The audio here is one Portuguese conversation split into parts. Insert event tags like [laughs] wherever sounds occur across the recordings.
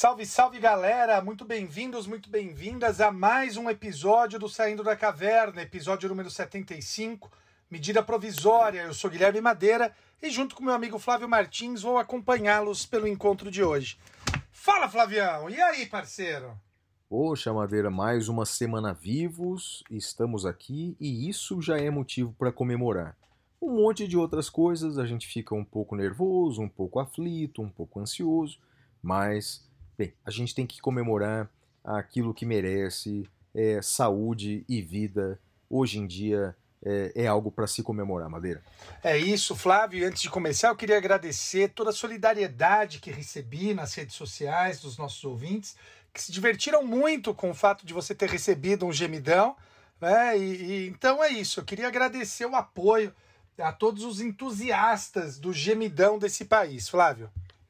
Salve, salve galera, muito bem-vindos, muito bem-vindas a mais um episódio do Saindo da Caverna, episódio número 75, medida provisória. Eu sou Guilherme Madeira e, junto com meu amigo Flávio Martins, vou acompanhá-los pelo encontro de hoje. Fala, Flavião, e aí, parceiro? Poxa, Madeira, mais uma semana vivos, estamos aqui e isso já é motivo para comemorar. Um monte de outras coisas, a gente fica um pouco nervoso, um pouco aflito, um pouco ansioso, mas, bem, a gente tem que comemorar aquilo que merece, é saúde e vida. Hoje em dia é, é algo para se comemorar, Madeira. É isso, Flávio. Antes de começar, eu queria agradecer toda a solidariedade que recebi nas redes sociais dos nossos ouvintes, que se divertiram muito com o fato de você ter recebido um gemidão. Né? E, e- então é isso. Eu queria agradecer o apoio a todos os entusiastas do gemidão desse país, Flávio.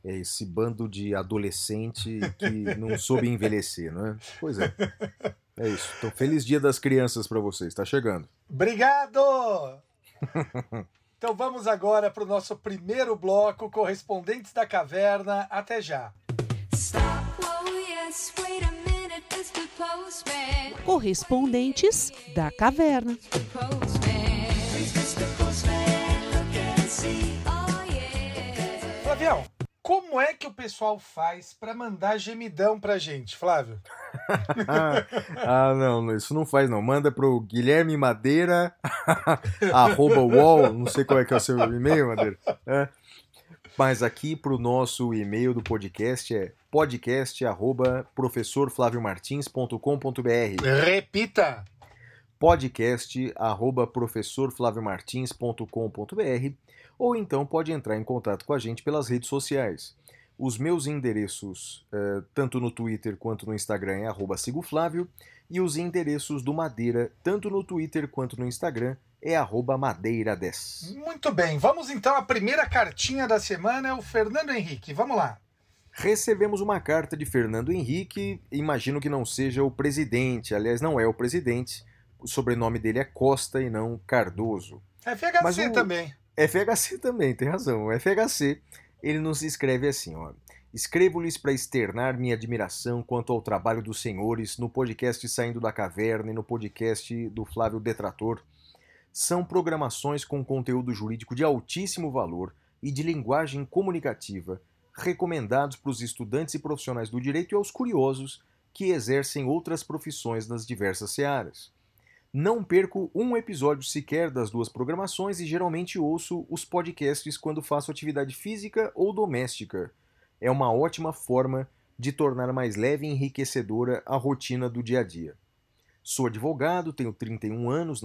É esse bando de adolescente que não soube envelhecer, não é? Pois é. É isso. Então, feliz dia das crianças para vocês. Está chegando. Obrigado! [laughs] Então vamos agora para o nosso primeiro bloco, Correspondentes da Caverna. Até já. Oh. Correspondentes da Caverna. Flavião, como é que o pessoal faz para mandar gemidão pra gente, Flávio? [laughs] ah, não, isso não faz não. Manda pro Guilherme Madeira, [laughs] arroba wall, não sei qual é que é o seu e-mail, Madeira. É. Mas aqui pro nosso e-mail do podcast é podcast arroba professorflaviomartins.com.br Repita! Podcast arroba professorflaviomartins.com.br ou então pode entrar em contato com a gente pelas redes sociais. Os meus endereços, eh, tanto no Twitter quanto no Instagram, é arroba sigoflávio, e os endereços do Madeira, tanto no Twitter quanto no Instagram, é arroba madeira10. Muito bem, vamos então à primeira cartinha da semana, é o Fernando Henrique. Vamos lá. Recebemos uma carta de Fernando Henrique, imagino que não seja o presidente, aliás, não é o presidente, o sobrenome dele é Costa e não Cardoso. FHC Mas o- também. FHC também, tem razão. O FHC, ele nos escreve assim, ó. Escrevo-lhes para externar minha admiração quanto ao trabalho dos senhores no podcast Saindo da Caverna e no podcast do Flávio Detrator. São programações com conteúdo jurídico de altíssimo valor e de linguagem comunicativa, recomendados para os estudantes e profissionais do direito e aos curiosos que exercem outras profissões nas diversas searas. Não perco um episódio sequer das duas programações e geralmente ouço os podcasts quando faço atividade física ou doméstica. É uma ótima forma de tornar mais leve e enriquecedora a rotina do dia a dia. Sou advogado, tenho 31 anos,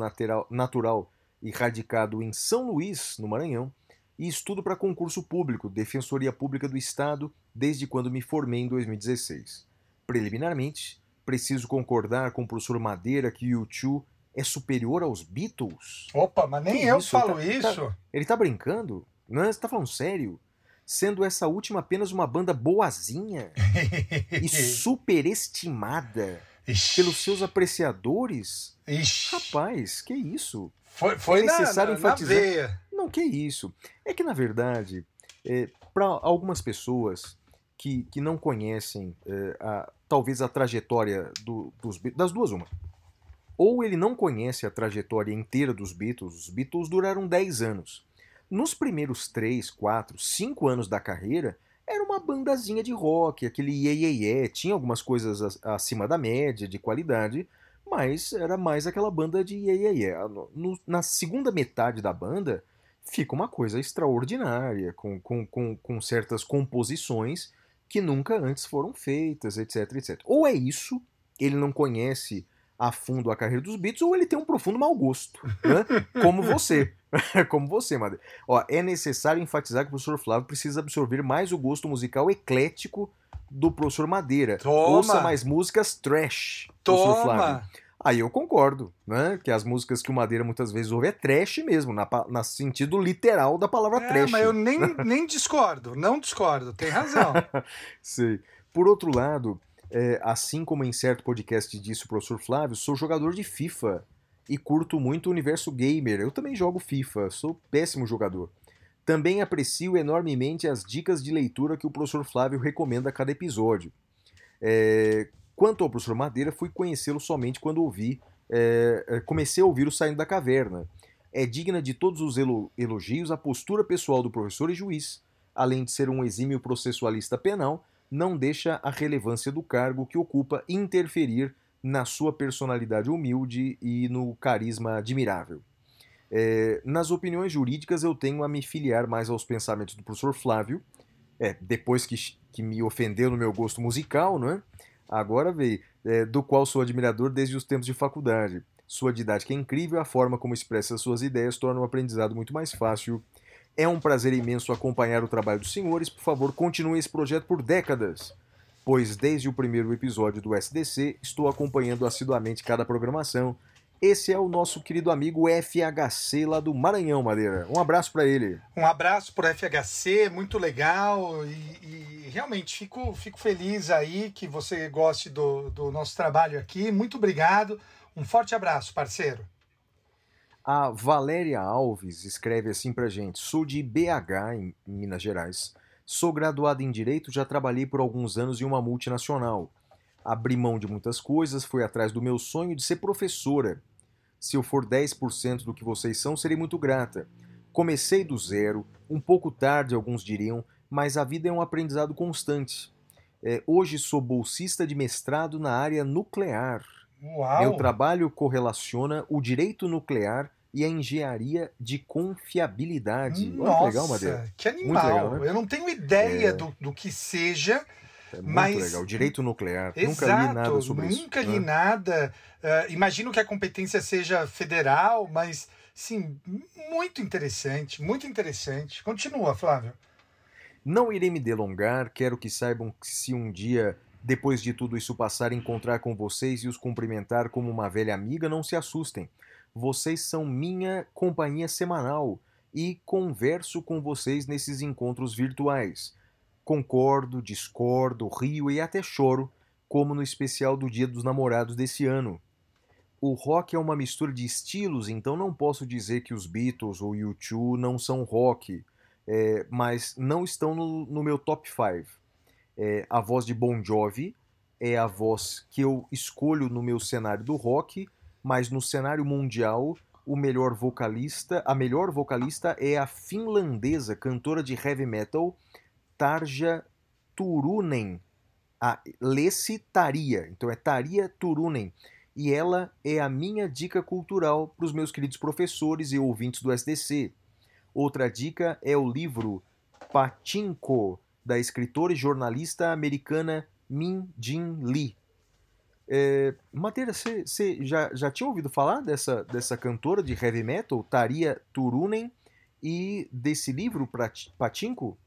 natural, e radicado em São Luís, no Maranhão, e estudo para concurso público, Defensoria Pública do Estado, desde quando me formei em 2016. Preliminarmente, preciso concordar com o professor Madeira que o U2 é superior aos Beatles? Opa, mas nem Que eu isso, falo tá- isso. Ele tá brincando? Não, você tá falando sério? Sendo essa última apenas uma banda boazinha e [laughs] superestimada Ixi, pelos seus apreciadores? ixi. Rapaz, que isso? Foi, foi é na- necessário na, na enfatizar. veia. Não, que isso. É que, na verdade, para algumas pessoas que, que não conhecem é, a- talvez a trajetória do- dos Beatles, das duas, uma. Ou ele não conhece a trajetória inteira dos Beatles, os Beatles duraram 10 anos. Nos primeiros 3, 4, 5 anos da carreira, era uma bandazinha de rock, aquele iê, iê, iê. tinha algumas coisas acima da média, de qualidade, mas era mais aquela banda de iê, iê, iê. No- na segunda metade da banda, fica uma coisa extraordinária, com, com, com, com certas composições que nunca antes foram feitas, etc, etc. Ou é isso, ele não conhece a fundo a carreira dos Beatles, ou ele tem um profundo mau gosto, né? [laughs] como você. [laughs] como você, Madeira. Ó, é necessário enfatizar que o professor Flávio precisa absorver mais o gosto musical eclético do professor Madeira. Toma! Ouça mais músicas trash, professor Flávio. Toma! Aí eu concordo, né? Que as músicas que o Madeira muitas vezes ouve é trash mesmo, na sentido literal da palavra É, trash. mas eu nem, [laughs] nem discordo, não discordo, tem razão. Sei. Por outro lado, é, assim como em certo podcast disse o professor Flávio, sou jogador de FIFA e curto muito o universo gamer. Eu também jogo FIFA, sou péssimo jogador. Também aprecio enormemente as dicas de leitura que o professor Flávio recomenda a cada episódio. É, quanto ao professor Madeira, fui conhecê-lo somente quando ouvi, é, é, comecei a ouvir o Saindo da Caverna. É digna de todos os elo- elogios a postura pessoal do professor e juiz. Além de ser um exímio processualista penal, não deixa a relevância do cargo que ocupa interferir na sua personalidade humilde e no carisma admirável. É, nas opiniões jurídicas, eu tenho a me filiar mais aos pensamentos do professor Flávio, é, depois que, que me ofendeu no meu gosto musical, não é? Agora veio, é, do qual sou admirador desde os tempos de faculdade. Sua didática é incrível, a forma como expressa suas ideias torna o aprendizado muito mais fácil. É um prazer imenso acompanhar o trabalho dos senhores. Por favor, continue esse projeto por décadas, pois desde o primeiro episódio do SDC estou acompanhando assiduamente cada programação. Esse é o nosso querido amigo FHC lá do Maranhão, Madeira. Um abraço para ele. Um abraço pro FHC, muito legal. E, e realmente fico, fico feliz aí que você goste do, do nosso trabalho aqui. Muito obrigado. Um forte abraço, parceiro. A Valéria Alves escreve assim pra gente: Sou de BH, em Minas Gerais. Sou graduada em Direito, já trabalhei por alguns anos em uma multinacional. Abri mão de muitas coisas, fui atrás do meu sonho de ser professora. Se eu for 10% do que vocês são, serei muito grata. Comecei do zero, um pouco tarde, alguns diriam, mas a vida é um aprendizado constante. É, hoje sou bolsista de mestrado na área nuclear. Uau! Meu trabalho correlaciona o direito nuclear e a engenharia de confiabilidade. Olha Nossa, legal, Madeira. que animal. legal, né? Eu não tenho ideia É. do, do que seja. É muito Mas- legal. Direito nuclear. Exato, Nunca li nada sobre isso. nunca li né? nada. Eh, imagino que a competência seja federal, mas sim, muito interessante, muito interessante. Continua, Flávio. Não irei me delongar, quero que saibam que se um dia, depois de tudo isso passar, encontrar com vocês e os cumprimentar como uma velha amiga, não se assustem. Vocês são minha companhia semanal e converso com vocês nesses encontros virtuais. Concordo, discordo, rio e até choro, como no especial do Dia dos Namorados desse ano. O rock é uma mistura de estilos, então não posso dizer que os Beatles ou U2 não são rock é, mas não estão no, no meu top 5. É, a voz de Bon Jovi é a voz que eu escolho no meu cenário do rock, mas no cenário mundial, o melhor vocalista, a melhor vocalista é a finlandesa, cantora de heavy metal, Tarja Turunen. A Lessi Taria, então é Taria Turunen. E ela é a minha dica cultural para os meus queridos professores e ouvintes do SDC. Outra dica é o livro Pachinko, da escritora e jornalista americana Min Jin Lee. É, Madeira, você já, já tinha ouvido falar dessa, dessa cantora de heavy metal, Taria Turunen, e desse livro, Pachinko?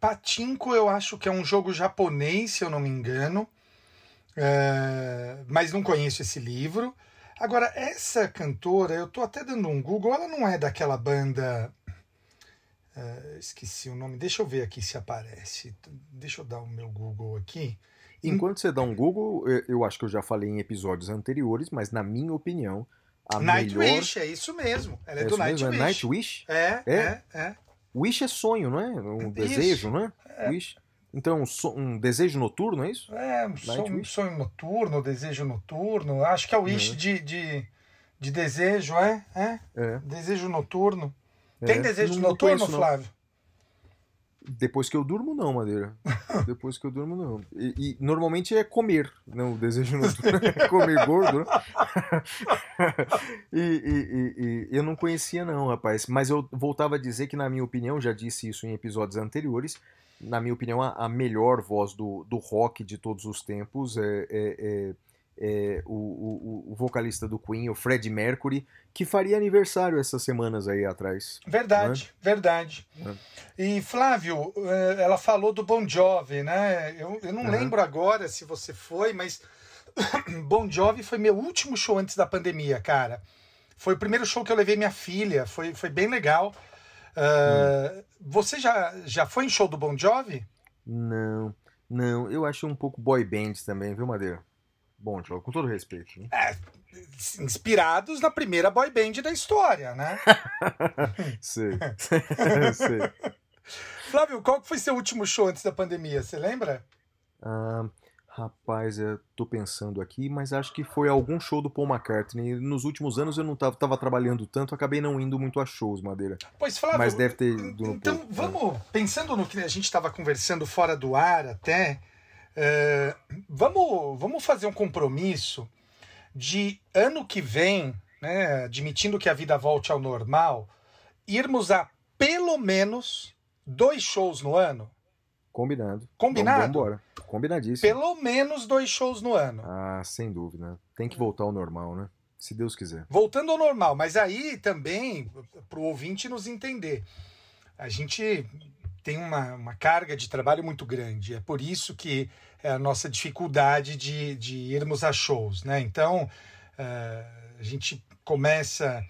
Patinko eu acho que é um jogo japonês, se eu não me engano, É, mas não conheço esse livro. Agora, essa cantora, eu tô até dando um Google, ela não é daquela banda. É, esqueci o nome, deixa eu ver aqui se aparece. Deixa eu dar o meu Google aqui. Enquanto você dá um Google, eu- eu acho que eu já falei em episódios anteriores, mas na minha opinião, a melhor... Nightwish, é isso mesmo. Ela é, É do mesmo? Nightwish. É Nightwish? É, É? é, é. Wish é sonho, não é? Um desejo, não é? Wish. Então, um, so- um desejo noturno, é isso? É, um sonho noturno, desejo noturno. Acho que é o Wish Uhum. de, de, de desejo, é? É? É. Desejo noturno. Tem É. desejo Não- não noturno, conheço, não. Flávio? Depois que eu durmo, não, Madeira. [laughs] Depois que eu durmo, não. E, e normalmente é comer, não o desejo noturno [laughs] é comer gordo, né? [laughs] e, e- e- e eu não conhecia, não, rapaz. Mas eu voltava a dizer que, na minha opinião, já disse isso em episódios anteriores, na minha opinião, a, a melhor voz do, do rock de todos os tempos é, é- é- é o, o- o vocalista do Queen, o Fred Mercury, que faria aniversário essas semanas aí atrás. Verdade, verdade. E Flávio, eh, ela falou do Bon Jovi, né? Eu, eu não Uhum. lembro agora se você foi, mas [coughs] Bon Jovi foi meu último show antes da pandemia, cara. Foi o primeiro show que eu levei minha filha, foi, foi bem legal. Ah, Você já, já foi em show do Bon Jovi? Não, não, eu acho um pouco boy band também, viu, Madeira? Bom, Tio, com todo respeito. né? É, inspirados na primeira boy band da história, né? [laughs] Sei. [laughs] Sei. Flávio, qual foi seu último show antes da pandemia? Você lembra? Ah, rapaz, eu tô pensando aqui, mas acho que foi algum show do Paul McCartney. Nos últimos anos eu não tava, tava trabalhando tanto, acabei não indo muito a shows, Madeira. Pois, Flávio. Mas deve ter Então, pouco. vamos, pensando no que a gente estava conversando fora do ar até, é, vamos, vamos fazer um compromisso de ano que vem, né, admitindo que a vida volte ao normal, irmos a pelo menos dois shows no ano. Combinado. Combinado? Vamos, embora. Combinadíssimo. Pelo menos dois shows no ano. Ah, sem dúvida. Tem que voltar ao normal, né? Se Deus quiser. Voltando ao normal, mas aí também, para o ouvinte nos entender, a gente tem uma, uma carga de trabalho muito grande. É por isso que é a nossa dificuldade de, de irmos a shows, né? Então, eh, a gente começa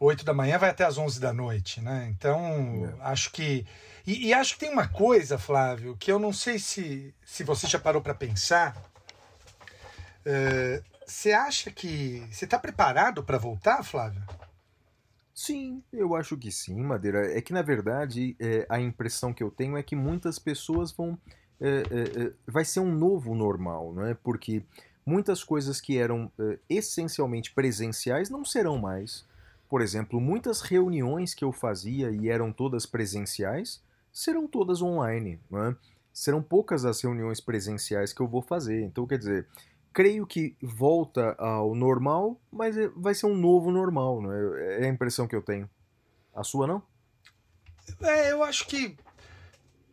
8 da manhã, vai até às 11 da noite, né? Então, acho que... E, e acho que tem uma coisa, Flávio, que eu não sei se, se você já parou para pensar. Eh, Você acha que... Você está preparado para voltar, Flávio? Sim, eu acho que sim, Madeira. É que, na verdade, é, a impressão que eu tenho é que muitas pessoas vão. é, é, é, vai ser um novo normal, não é? Porque muitas coisas que eram é, essencialmente presenciais não serão mais. Por exemplo, muitas reuniões que eu fazia e eram todas presenciais serão todas online, não é? Serão poucas as reuniões presenciais que eu vou fazer. Então, quer dizer, creio que volta ao normal, mas é- vai ser um novo normal, não é? É a impressão que eu tenho. A sua não? É, eu acho que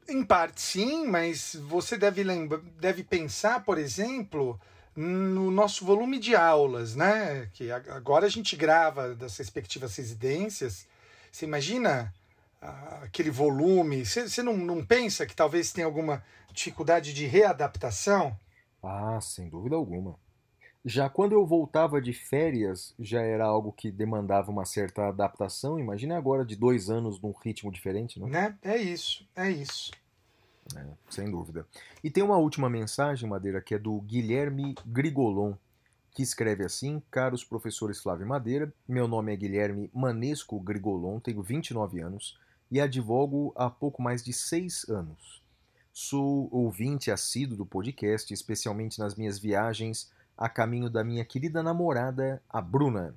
em parte sim, mas você deve lembra, deve pensar, por exemplo, no nosso volume de aulas, né? Que agora a gente grava das respectivas residências. Você imagina ah, aquele volume? Você não, não pensa que talvez tenha alguma dificuldade de readaptação? Ah, sem dúvida alguma. Já quando eu voltava de férias, já era algo que demandava uma certa adaptação. Imagine agora de dois anos num ritmo diferente, né? Né? É isso, é isso. Sem dúvida. E tem uma última mensagem, Madeira, que é do Guilherme Grigolon, que escreve assim: Caros professores Flávio Madeira, meu nome é Guilherme Manesco Grigolon, tenho 29 anos e advogo há pouco mais de seis anos. Sou ouvinte assíduo do podcast, especialmente nas minhas viagens a caminho da minha querida namorada, a Bruna.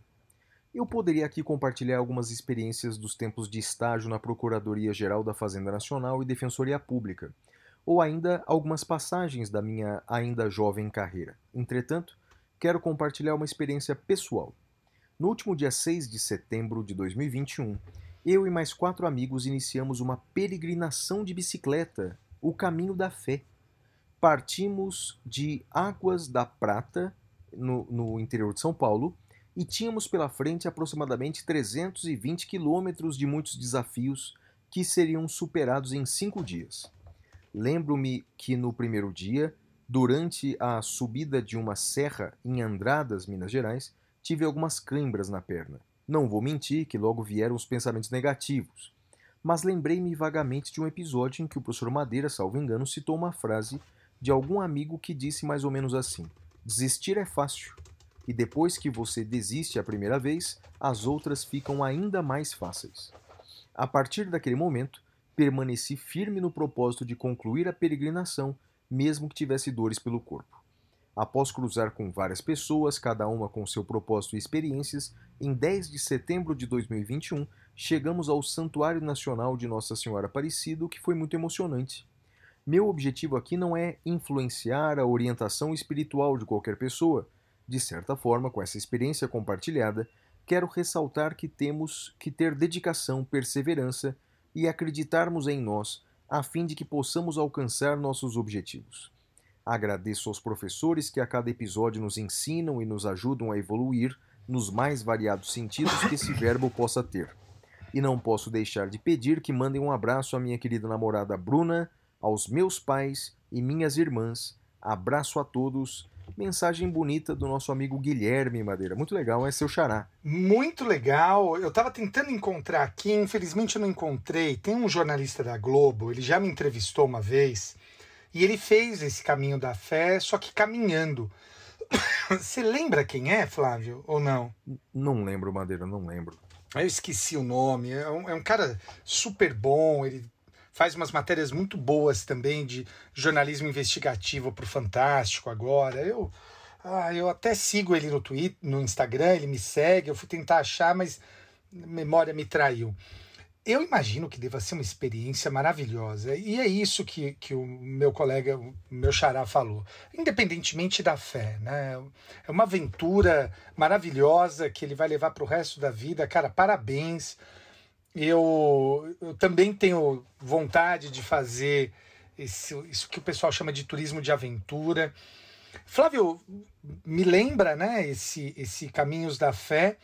Eu poderia aqui compartilhar algumas experiências dos tempos de estágio na Procuradoria-Geral da Fazenda Nacional e Defensoria Pública, ou ainda algumas passagens da minha ainda jovem carreira. Entretanto, quero compartilhar uma experiência pessoal. No último dia 6 de setembro de 2021, eu e mais quatro amigos iniciamos uma peregrinação de bicicleta, o Caminho da Fé. Partimos de Águas da Prata, no, no interior de São Paulo, e tínhamos pela frente aproximadamente 320 quilômetros de muitos desafios que seriam superados em cinco dias. Lembro-me que no primeiro dia, durante a subida de uma serra em Andradas, Minas Gerais, tive algumas câimbras na perna. Não vou mentir que logo vieram os pensamentos negativos, mas lembrei-me vagamente de um episódio em que o professor Madeira, salvo engano, citou uma frase de algum amigo que disse mais ou menos assim: Desistir é fácil, e depois que você desiste a primeira vez, as outras ficam ainda mais fáceis. A partir daquele momento, permaneci firme no propósito de concluir a peregrinação, mesmo que tivesse dores pelo corpo. Após cruzar com várias pessoas, cada uma com seu propósito e experiências, em 10 de setembro de 2021, chegamos ao Santuário Nacional de Nossa Senhora Aparecida, o que foi muito emocionante. Meu objetivo aqui não é influenciar a orientação espiritual de qualquer pessoa. De certa forma, com essa experiência compartilhada, quero ressaltar que temos que ter dedicação, perseverança e acreditarmos em nós, a fim de que possamos alcançar nossos objetivos. Agradeço aos professores que a cada episódio nos ensinam e nos ajudam a evoluir nos mais variados sentidos que esse [laughs] verbo possa ter. E não posso deixar de pedir que mandem um abraço à minha querida namorada Bruna, aos meus pais e minhas irmãs. Abraço a todos mensagem bonita do nosso amigo Guilherme Madeira. Muito legal, é seu xará. Muito legal. Eu tava tentando encontrar aqui, infelizmente eu não encontrei. Tem um jornalista da Globo, ele já me entrevistou uma vez, e ele fez esse caminho da fé, só que caminhando. [coughs] Você lembra quem é, Flávio, ou não? Não lembro, Madeira, não lembro. Eu esqueci o nome. É um, é um cara super bom. Ele faz umas matérias muito boas também de jornalismo investigativo pro Fantástico agora. Eu, ah, eu até sigo ele no Twitter, no Instagram, ele me segue. Eu fui tentar achar, mas memória me traiu. Eu imagino que deva ser uma experiência maravilhosa. E é isso que, que o meu colega, o meu xará, falou. Independentemente da fé, né? É uma aventura maravilhosa que ele vai levar para o resto da vida. Cara, parabéns. Eu, eu também tenho vontade de fazer esse, isso que o pessoal chama de turismo de aventura. Flávio, me lembra, né? Esse, esse Caminhos da Fé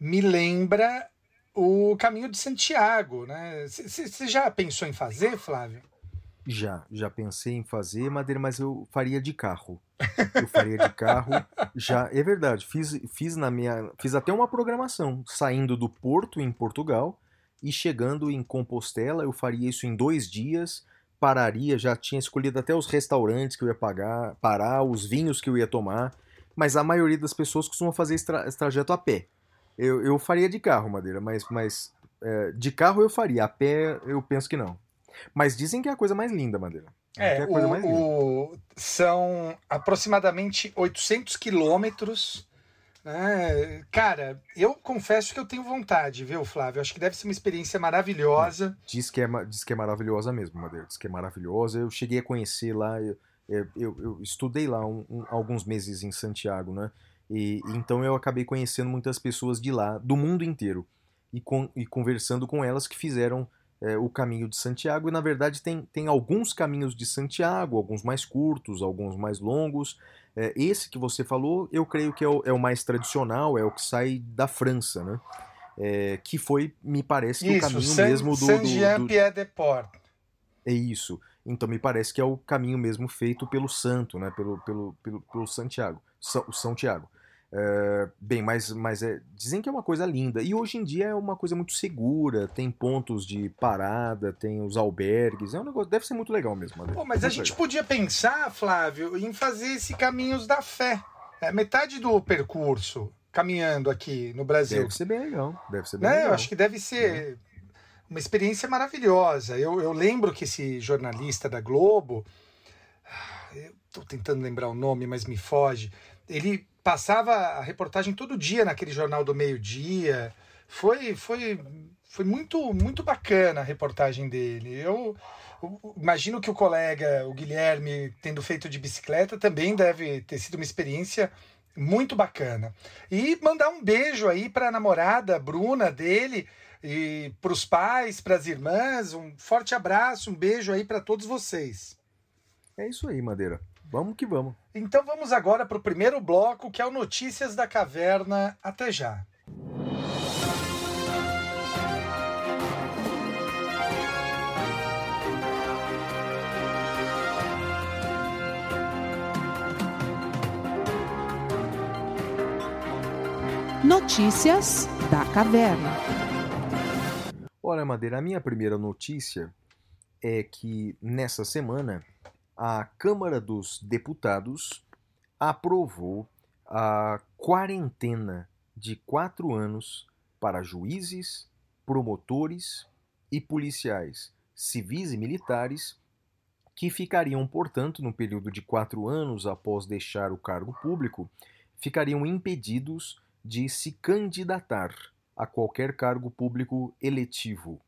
me lembra o Caminho de Santiago, né? Você já pensou em fazer, Flávio? Já, já pensei em fazer, Madeira, mas eu faria de carro. Eu faria de carro. Já, é verdade, fiz, fiz na minha, fiz até uma programação, saindo do Porto em Portugal e chegando em Compostela, eu faria isso em dois dias, pararia, já tinha escolhido até os restaurantes que eu ia pagar, parar, os vinhos que eu ia tomar, mas a maioria das pessoas costuma fazer esse, tra esse trajeto a pé. Eu, eu faria de carro, Madeira, mas, mas é, de carro eu faria, a pé eu penso que não. Mas dizem que é a coisa mais linda, Madeira. É, que a coisa o- mais linda. o- são aproximadamente 800 quilômetros. Né? Cara, eu confesso que eu tenho vontade, viu, Flávio? Acho que deve ser uma experiência maravilhosa. Diz que, é, diz que é maravilhosa mesmo, Madeira. Diz que é maravilhosa. Eu cheguei a conhecer lá, eu, eu, eu- eu estudei lá um- um- alguns meses em Santiago, né? E então eu acabei conhecendo muitas pessoas de lá, do mundo inteiro, e, con- e conversando com elas que fizeram é, o caminho de Santiago. E na verdade tem, tem alguns caminhos de Santiago, alguns mais curtos, alguns mais longos. É, esse que você falou, eu creio que é o, é o mais tradicional, é o que sai da França, né? É, que foi, me parece, que o Isso, caminho San, mesmo do, San do- é isso. Então me parece que é o caminho mesmo feito pelo santo, né? Pelo, pelo, pelo, pelo Santiago, o São Tiago. É, bem, mas, mas é, dizem que é uma coisa linda. E hoje em dia é uma coisa muito segura, tem pontos de parada, tem os albergues, é um negócio, deve ser muito legal mesmo. Pô, mas a gente legal. podia pensar, Flávio, em fazer esse Caminhos da Fé. É, metade do percurso caminhando aqui no Brasil. Deve ser bem legal, deve ser bem né? legal. Eu acho que deve ser uma experiência maravilhosa. Eu, eu lembro que esse jornalista da Globo, ah, eu tô tentando lembrar o nome, mas me foge. Ele passava a reportagem todo dia naquele jornal do meio-dia. Foi, foi, foi muito, muito bacana a reportagem dele. Eu, eu imagino que o colega, o Guilherme, tendo feito de bicicleta, também deve ter sido uma experiência muito bacana. E mandar um beijo aí para a namorada Bruna dele e para os pais, para as irmãs, um forte abraço, um beijo aí para todos vocês. É isso aí, Madeira. Vamos que vamos. Então vamos agora para o primeiro bloco, que é o Notícias da Caverna. Até já. Notícias da Caverna. Olha, Madeira, a minha primeira notícia é que nessa semana a Câmara dos Deputados aprovou a quarentena de quatro anos para juízes, promotores e policiais civis e militares que ficariam, portanto, no período de quatro anos após deixar o cargo público, ficariam impedidos de se candidatar a qualquer cargo público eletivo.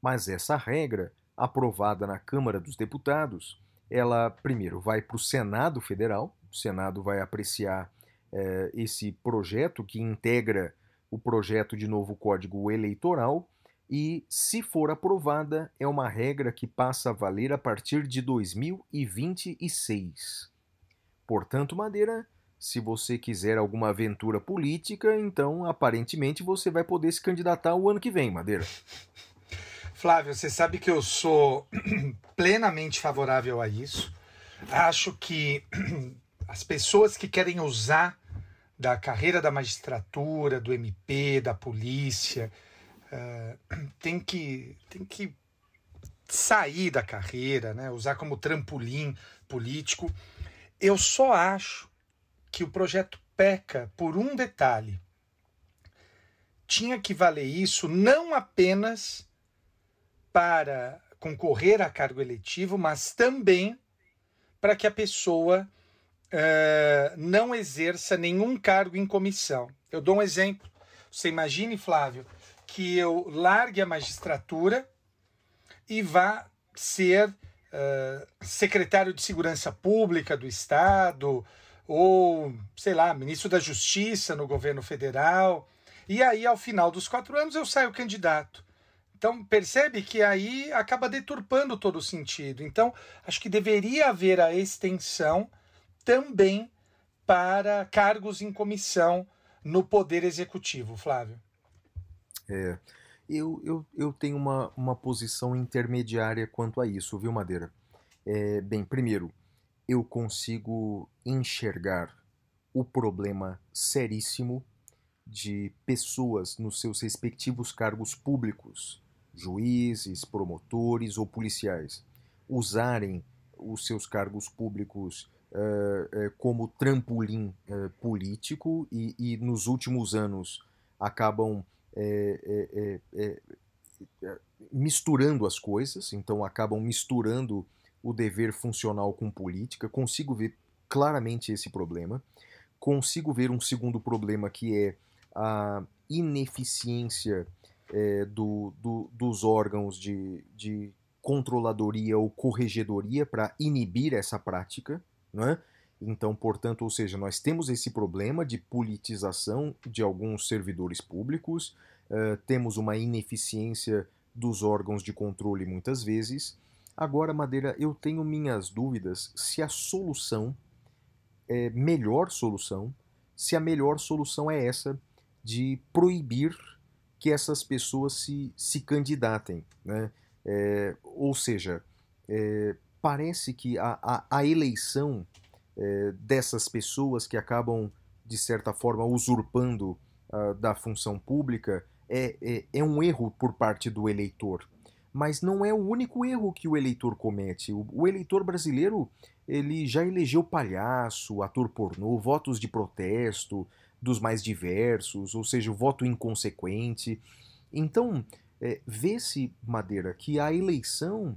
Mas essa regra, aprovada na Câmara dos Deputados, ela primeiro vai para o Senado Federal, o Senado vai apreciar eh, esse projeto que integra o projeto de novo Código Eleitoral e, se for aprovada, é uma regra que passa a valer a partir de 2026. Portanto, Madeira, se você quiser alguma aventura política, então aparentemente você vai poder se candidatar o ano que vem, Madeira. [laughs] Flávio, você sabe que eu sou [clears throat] plenamente favorável a isso. Acho que [clears throat] as pessoas que querem usar da carreira da magistratura, do MP, da polícia, uh, [clears throat] tem, que, tem que sair da carreira, né? usar como trampolim político. Eu só acho que o projeto peca por um detalhe. Tinha que valer isso não apenas para concorrer a cargo eletivo, mas também para que a pessoa uh, não exerça nenhum cargo em comissão. Eu dou um exemplo. Você imagine, Flávio, que eu largue a magistratura e vá ser uh, secretário de Segurança Pública do Estado, ou, sei lá, ministro da Justiça no governo federal. E aí, ao final dos quatro anos, eu saio candidato. Então, percebe que aí acaba deturpando todo o sentido. Então, acho que deveria haver a extensão também para cargos em comissão no Poder Executivo, Flávio. É, eu, eu, eu tenho uma, uma posição intermediária quanto a isso, viu, Madeira? É, bem, primeiro, eu consigo enxergar o problema seríssimo de pessoas nos seus respectivos cargos públicos, juízes, promotores ou policiais, usarem os seus cargos públicos uh, uh, como trampolim uh, político e, e, nos últimos anos acabam misturando as coisas, então acabam misturando o dever funcional com política. Consigo ver claramente esse problema. Consigo ver um segundo problema que é a ineficiência do, do, dos órgãos de, de controladoria ou corregedoria para inibir essa prática. Né? Então, portanto, ou seja, nós temos esse problema de politização de alguns servidores públicos, uh, temos uma ineficiência dos órgãos de controle muitas vezes. Agora, Madeira, eu tenho minhas dúvidas se a solução é melhor solução, se a melhor solução é essa de proibir que essas pessoas se, se candidatem. Né? É, ou seja, é, parece que a, a, a eleição é, dessas pessoas que acabam, de certa forma, usurpando uh, da função pública é, é, é, um erro por parte do eleitor. Mas não é o único erro que o eleitor comete. O, o eleitor brasileiro ele já elegeu palhaço, ator pornô, votos de protesto dos mais diversos, ou seja, o voto inconsequente. Então, é, vê-se, Madeira, que a eleição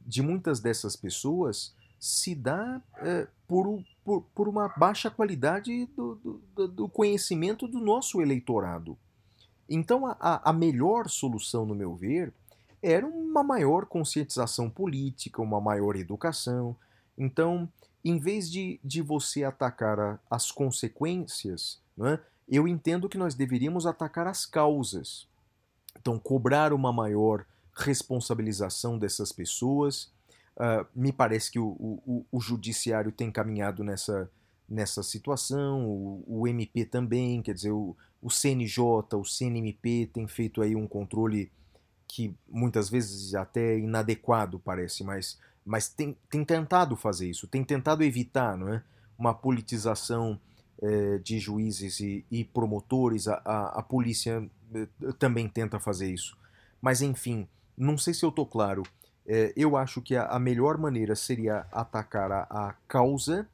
de muitas dessas pessoas se dá é, por, por, por, uma baixa qualidade do, do, do, conhecimento do nosso eleitorado. Então, a, a melhor solução, no meu ver, era uma maior conscientização política, uma maior educação. Então, em vez de, de você atacar a, as consequências, é, eu entendo que nós deveríamos atacar as causas. Então, cobrar uma maior responsabilização dessas pessoas. Uh, me parece que o, o, o, judiciário tem caminhado nessa, nessa situação, o, o MP também, quer dizer, o, o CNJ, o CNMP tem feito aí um controle que muitas vezes até inadequado parece, mas, mas tem, tem tentado fazer isso, tem tentado evitar não é? uma politização eh, de juízes e, e promotores, a, a, a polícia eh, também tenta fazer isso. Mas enfim, não sei se eu estou claro. É, eu acho que a, a, melhor maneira seria atacar a, a causa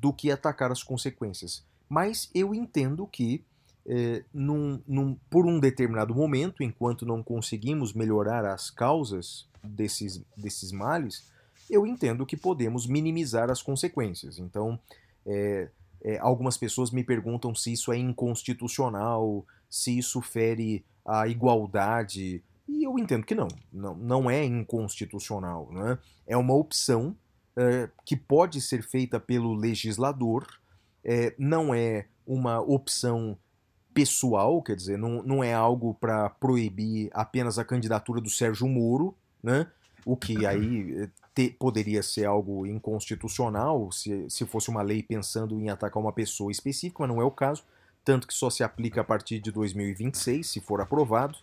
do que atacar as consequências. Mas eu entendo que, é, num, num, por um determinado momento, enquanto não conseguimos melhorar as causas desses, desses males, eu entendo que podemos minimizar as consequências. Então, é, algumas pessoas me perguntam se isso é inconstitucional, se isso fere a igualdade e eu entendo que não, não, não é inconstitucional. Né? É uma opção é, que pode ser feita pelo legislador, é, não é uma opção pessoal, quer dizer, não, não é algo para proibir apenas a candidatura do Sérgio Moro, né? o que aí é, poderia ser algo inconstitucional se, se fosse uma lei pensando em atacar uma pessoa específica, mas não é o caso, tanto que só se aplica a partir de 2026, se for aprovado.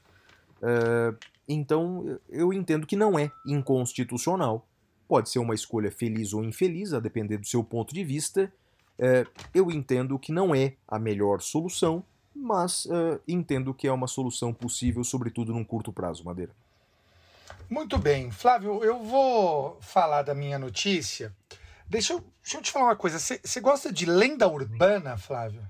Uh, então, eu entendo que não é inconstitucional. Pode ser uma escolha feliz ou infeliz, a depender do seu ponto de vista, É, eu entendo que não é a melhor solução, mas é, entendo que é uma solução possível, sobretudo num curto prazo, Madeira. Muito bem. Flávio, eu vou falar da minha notícia. Deixa eu, deixa eu te falar uma coisa. Você gosta de lenda urbana, Flávio?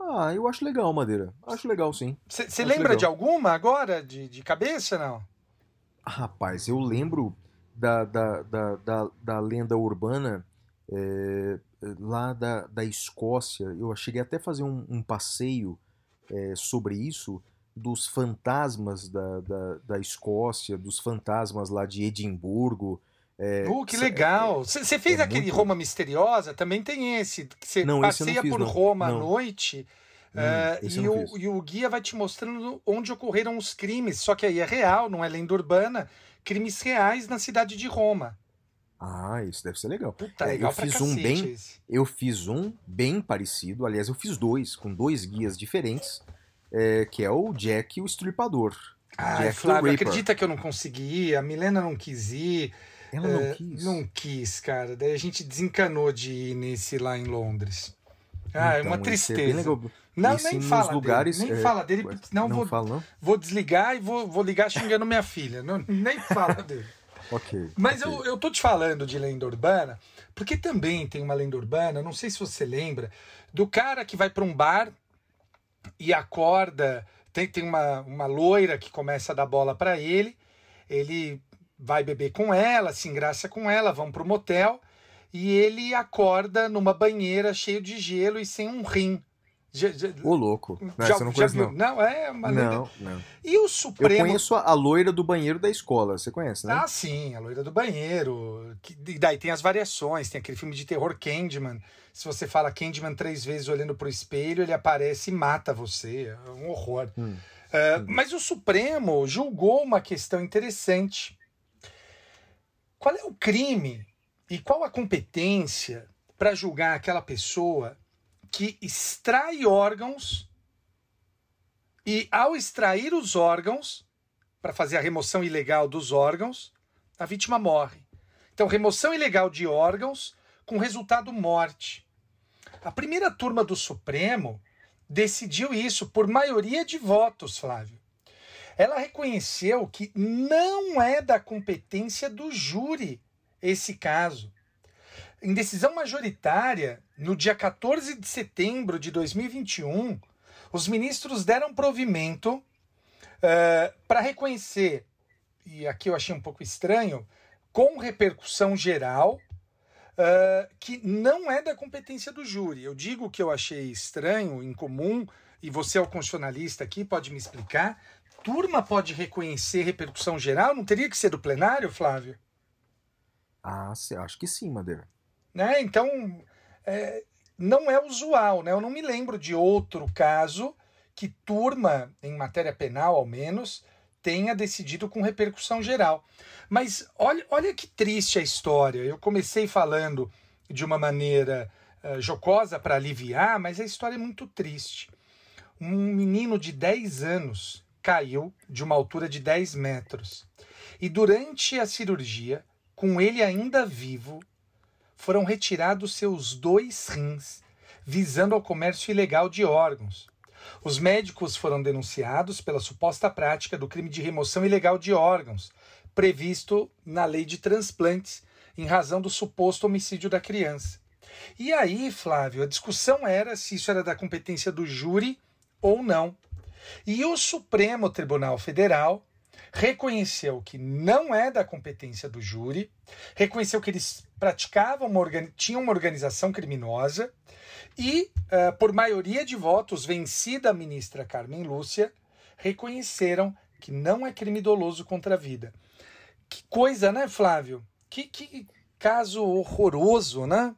Ah, eu acho legal, Madeira. Acho legal, sim. Você lembra legal. de alguma agora, de, de cabeça, não? Rapaz, eu lembro da, da, da, da, da lenda urbana é, lá da, da Escócia. Eu cheguei até a fazer um, um passeio é, sobre isso, dos fantasmas da, da, da Escócia, dos fantasmas lá de Edimburgo. É, Uh, que legal. Você fez é aquele muito- Roma Misteriosa? Também tem esse. que Você passeia fiz, por não. Roma à Não. noite. Eh, esse eu e, o, e o guia vai te mostrando onde ocorreram os crimes. Só que aí é real, não é lenda urbana. Crimes reais na cidade de Roma. Ah, isso deve ser legal. Puta, É, legal eu fiz um bem- esse. Eu fiz um bem parecido, aliás, eu fiz dois, com dois guias diferentes, é, que é o Jack e o Estripador. Ai, Jack Flávio, acredita que eu não consegui ir? A Milena não quis ir. Ela não É, quis. Não quis, cara. Daí a gente desencanou de ir nesse lá em Londres. Ah, é Então, uma é tristeza. bem legal. Não, nem fala lugares, dele. Nem é, fala dele, ué, senão não vou, fala, não? vou desligar e vou, vou ligar xingando minha filha. Não, [laughs] nem fala dele. Ok. Mas ok. eu, eu tô te falando de lenda urbana, porque também tem uma lenda urbana, não sei se você lembra, do cara que vai para um bar e acorda. Tem, tem uma, uma loira que começa a dar bola para ele, ele vai beber com ela, se engraça com ela, vão pro motel e ele acorda numa banheira cheio de gelo e sem um rim. Já, já, Ô, louco. Não, já- eu não conheço, viu? não. é uma lenda. Não, não. E o Eu Supremo. conheço a, loira do banheiro da escola, você conhece, né? Ah, sim, a loira do banheiro. E daí tem as variações, tem aquele filme de terror Candyman. Se você fala Candyman três vezes olhando pro espelho, ele aparece e mata você. É um horror. Hum. É, mas o Supremo julgou uma questão interessante. Qual é o crime e qual a competência para julgar aquela pessoa que extrai órgãos e, ao extrair os órgãos, para fazer a remoção ilegal dos órgãos, a vítima morre. Então, remoção ilegal de órgãos com resultado morte. A primeira turma do Supremo decidiu isso por maioria de votos, Flávio. Ela reconheceu que não é da competência do júri esse caso. Em decisão majoritária, no dia 14 de setembro de 2021, os ministros deram provimento para reconhecer, e aqui eu achei um pouco estranho, com repercussão geral, eh, que não é da competência do júri. Eu digo que eu achei estranho, incomum, e você é o constitucionalista aqui, pode me explicar. Turma pode reconhecer repercussão geral? Não teria que ser do plenário, Flávio? Ah, acho que sim, Madeira. Né? Então, é, não é usual, né? Eu não me lembro de outro caso que turma, em matéria penal ao menos, tenha decidido com repercussão geral. Mas olha, olha que triste a história. Eu comecei falando de uma maneira eh, jocosa para aliviar, mas a história é muito triste. Um menino de 10 anos caiu de uma altura de 10 metros. E durante a cirurgia, com ele ainda vivo, foram retirados seus dois rins, visando ao comércio ilegal de órgãos. Os médicos foram denunciados pela suposta prática do crime de remoção ilegal de órgãos, previsto na lei de transplantes, em razão do suposto homicídio da criança. E aí, Flávio, a discussão era se isso era da competência do júri ou não. E o Supremo Tribunal Federal reconheceu que não é da competência do júri, reconheceu que eles praticavam uma tinham uma organização criminosa e, eh, por maioria de votos, vencida a ministra Carmen Lúcia, reconheceram que não é crime doloso contra a vida. Que coisa, né, Flávio? Que, que caso horroroso, né?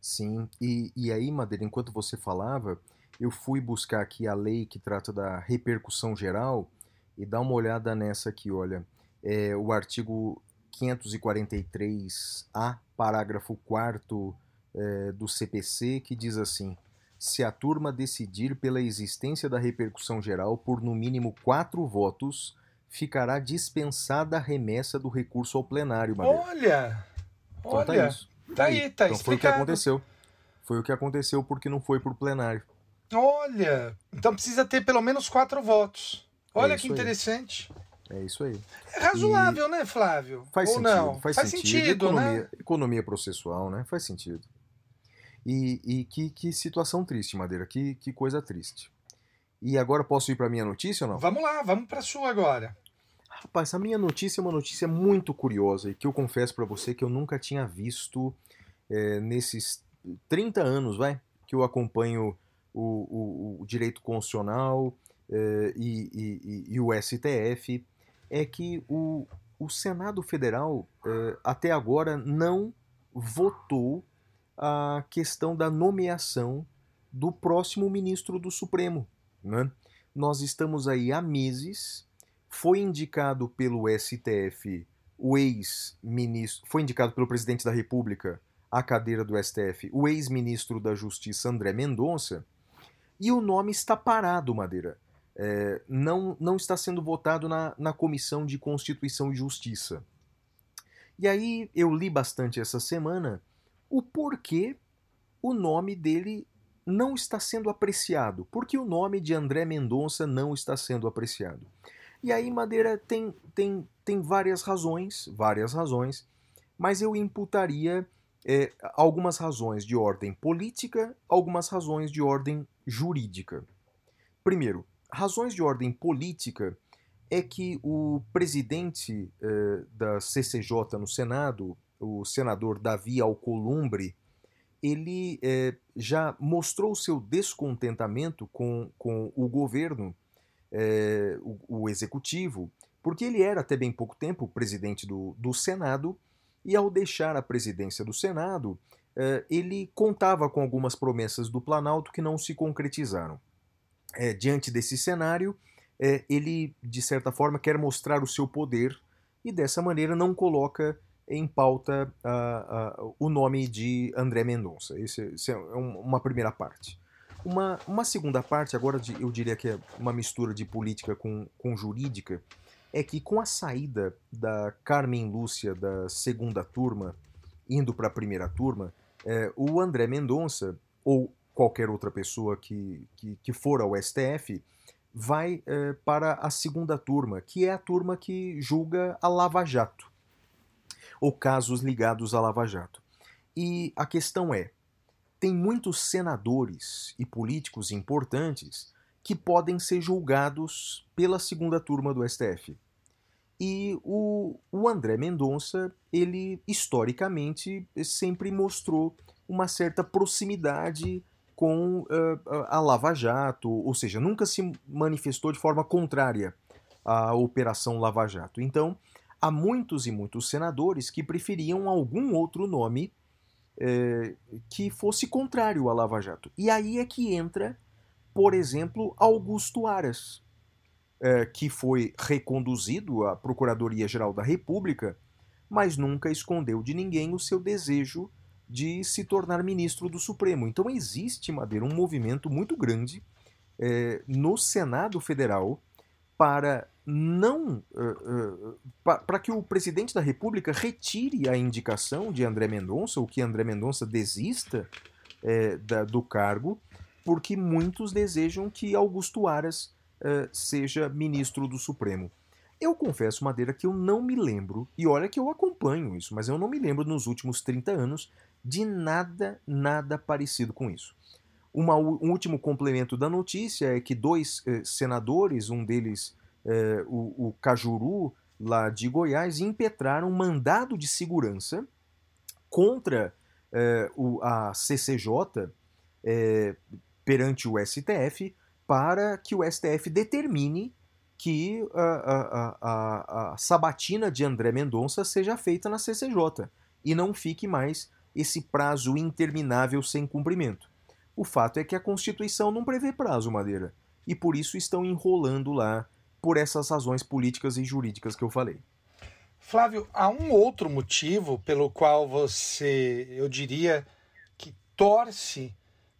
Sim, e, e aí, Madeira, enquanto você falava, eu fui buscar aqui a lei que trata da repercussão geral e dá uma olhada nessa aqui, olha. É o artigo 543A, parágrafo 4 é, do CPC, que diz assim: se a turma decidir pela existência da repercussão geral por no mínimo quatro votos, ficará dispensada a remessa do recurso ao plenário, Madeira. Olha! Então Olha! tá isso. Tá aí, tá então foi o que explicado. aconteceu. Foi o que aconteceu porque não foi pro plenário. Olha, então precisa ter pelo menos quatro votos. Olha É que isso aí. interessante. É isso aí. É razoável, né, Flávio? Faz Ou sentido. não? Faz, sentido. economia, né? economia processual, né? Faz sentido. E, e que, que situação triste, Madeira. Que, que coisa triste. E agora posso ir para minha notícia ou não? Vamos lá, vamos para sua agora. Rapaz, a minha notícia é uma notícia muito curiosa e que eu confesso para você que eu nunca tinha visto é, nesses 30 anos, vai, que eu acompanho o, o- o direito constitucional é, e, e- e- o STF, é que o, o Senado Federal é, até agora não votou a questão da nomeação do próximo ministro do Supremo. Né? Nós estamos aí há meses foi indicado pelo STF o ex-ministro, foi indicado pelo presidente da República à cadeira do STF, o ex-ministro da Justiça André Mendonça, e o nome está parado, Madeira. É, não, não está sendo votado na, na Comissão de Constituição e Justiça. E aí eu li bastante essa semana o porquê o nome dele não está sendo apreciado. Por que o nome de André Mendonça não está sendo apreciado? E aí, Madeira tem, tem, tem várias razões, várias razões, mas eu imputaria é, algumas razões de ordem política, algumas razões de ordem jurídica. Primeiro, razões de ordem política é que o presidente eh, da CCJ no Senado, o senador Davi Alcolumbre, ele eh, já mostrou seu descontentamento com, com o governo é, o, o executivo, porque ele era até bem pouco tempo presidente do, do Senado, e ao deixar a presidência do Senado, é, ele contava com algumas promessas do Planalto que não se concretizaram. É, diante desse cenário, é, ele, de certa forma, quer mostrar o seu poder e dessa maneira não coloca em pauta ah, ah, o nome de André Mendonça. Esse é um- uma primeira parte. Uma, uma segunda parte, agora de- eu diria que é uma mistura de política com, com jurídica, é que com a saída da Carmen Lúcia da segunda turma, indo para a primeira turma, é, o André Mendonça, ou qualquer outra pessoa que, que, que for ao STF, vai é, para a segunda turma, que é a turma que julga a Lava Jato, ou casos ligados à Lava Jato. E a questão é, tem muitos senadores e políticos importantes que podem ser julgados pela segunda turma do STF. E o, o André Mendonça, ele historicamente sempre mostrou uma certa proximidade com ah, a Lava Jato, ou seja, nunca se manifestou de forma contrária à Operação Lava Jato. Então, há muitos e muitos senadores que preferiam algum outro nome eh, que fosse contrário à Lava Jato. E aí é que entra, por exemplo, Augusto Aras, eh, que foi reconduzido à Procuradoria-Geral da República, mas nunca escondeu de ninguém o seu desejo de se tornar ministro do Supremo. Então existe, Madeira, um movimento muito grande eh, no Senado Federal para não para que o presidente da República retire a indicação de André Mendonça, ou que André Mendonça desista da- do cargo, porque muitos desejam que Augusto Aras eh, seja ministro do Supremo. Eu confesso, Madeira, que eu não me lembro, e olha que eu acompanho isso, mas eu não me lembro nos últimos 30 anos de nada, nada parecido com isso. Uma, um último complemento da notícia é que dois eh, senadores, um deles eh, o, o Cajuru, lá de Goiás, impetraram um mandado de segurança contra eh, o- a CCJ eh, perante o STF para que o STF determine que a- a- a- a sabatina de André Mendonça seja feita na CCJ e não fique mais esse prazo interminável sem cumprimento. O fato é que a Constituição não prevê prazo, Madeira, e por isso estão enrolando lá por essas razões políticas e jurídicas que eu falei. Flávio, há um outro motivo pelo qual você, eu diria, que torce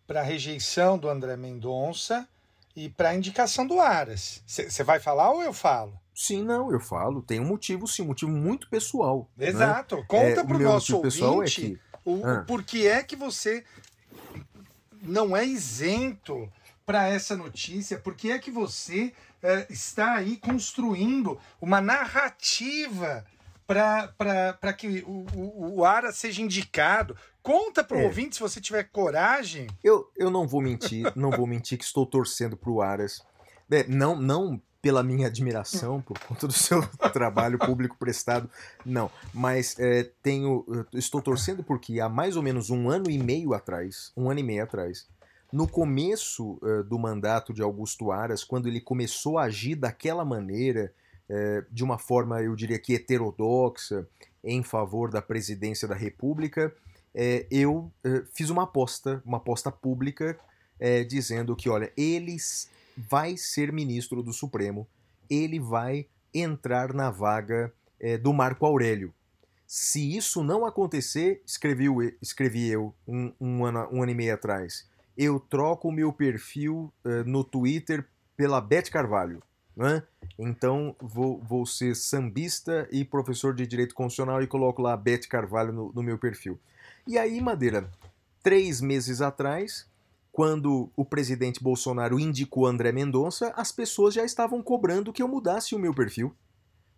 para a rejeição do André Mendonça e para a indicação do Aras. Você vai falar ou eu falo? Sim, não, eu falo, tem um motivo, sim, um motivo muito pessoal. né? Exato. É, Conta o para o nosso motivo pessoal é ouvinte que o, Ah. o porquê é que você não é isento para essa notícia, porque é que você eh, está aí construindo uma narrativa para que o, o, o Ara seja indicado. Conta para o É. ouvinte se você tiver coragem. Eu, eu não vou mentir, não vou mentir que estou torcendo pro Aras. É, não, não pela minha admiração, por conta do seu [laughs] trabalho público prestado, não. Mas é, tenho, estou torcendo porque há mais ou menos um ano e meio atrás, um ano e meio atrás, no começo eh, do mandato de Augusto Aras, quando ele começou a agir daquela maneira, eh, de uma forma, eu diria que heterodoxa, em favor da presidência da República, eu fiz uma aposta, uma aposta pública, dizendo que, olha, ele s- vai ser ministro do Supremo, ele vai entrar na vaga eh, do Marco Aurélio. Se isso não acontecer, escrevi, escrevi eu um, um ano, um ano e meio atrás, eu troco o meu perfil eh, no Twitter pela Beth Carvalho. Né? Então vou, vou ser sambista e professor de direito constitucional e coloco lá Beth Carvalho no, no meu perfil. E aí, Madeira, três meses atrás, quando o presidente Bolsonaro indicou André Mendonça, as pessoas já estavam cobrando que eu mudasse o meu perfil.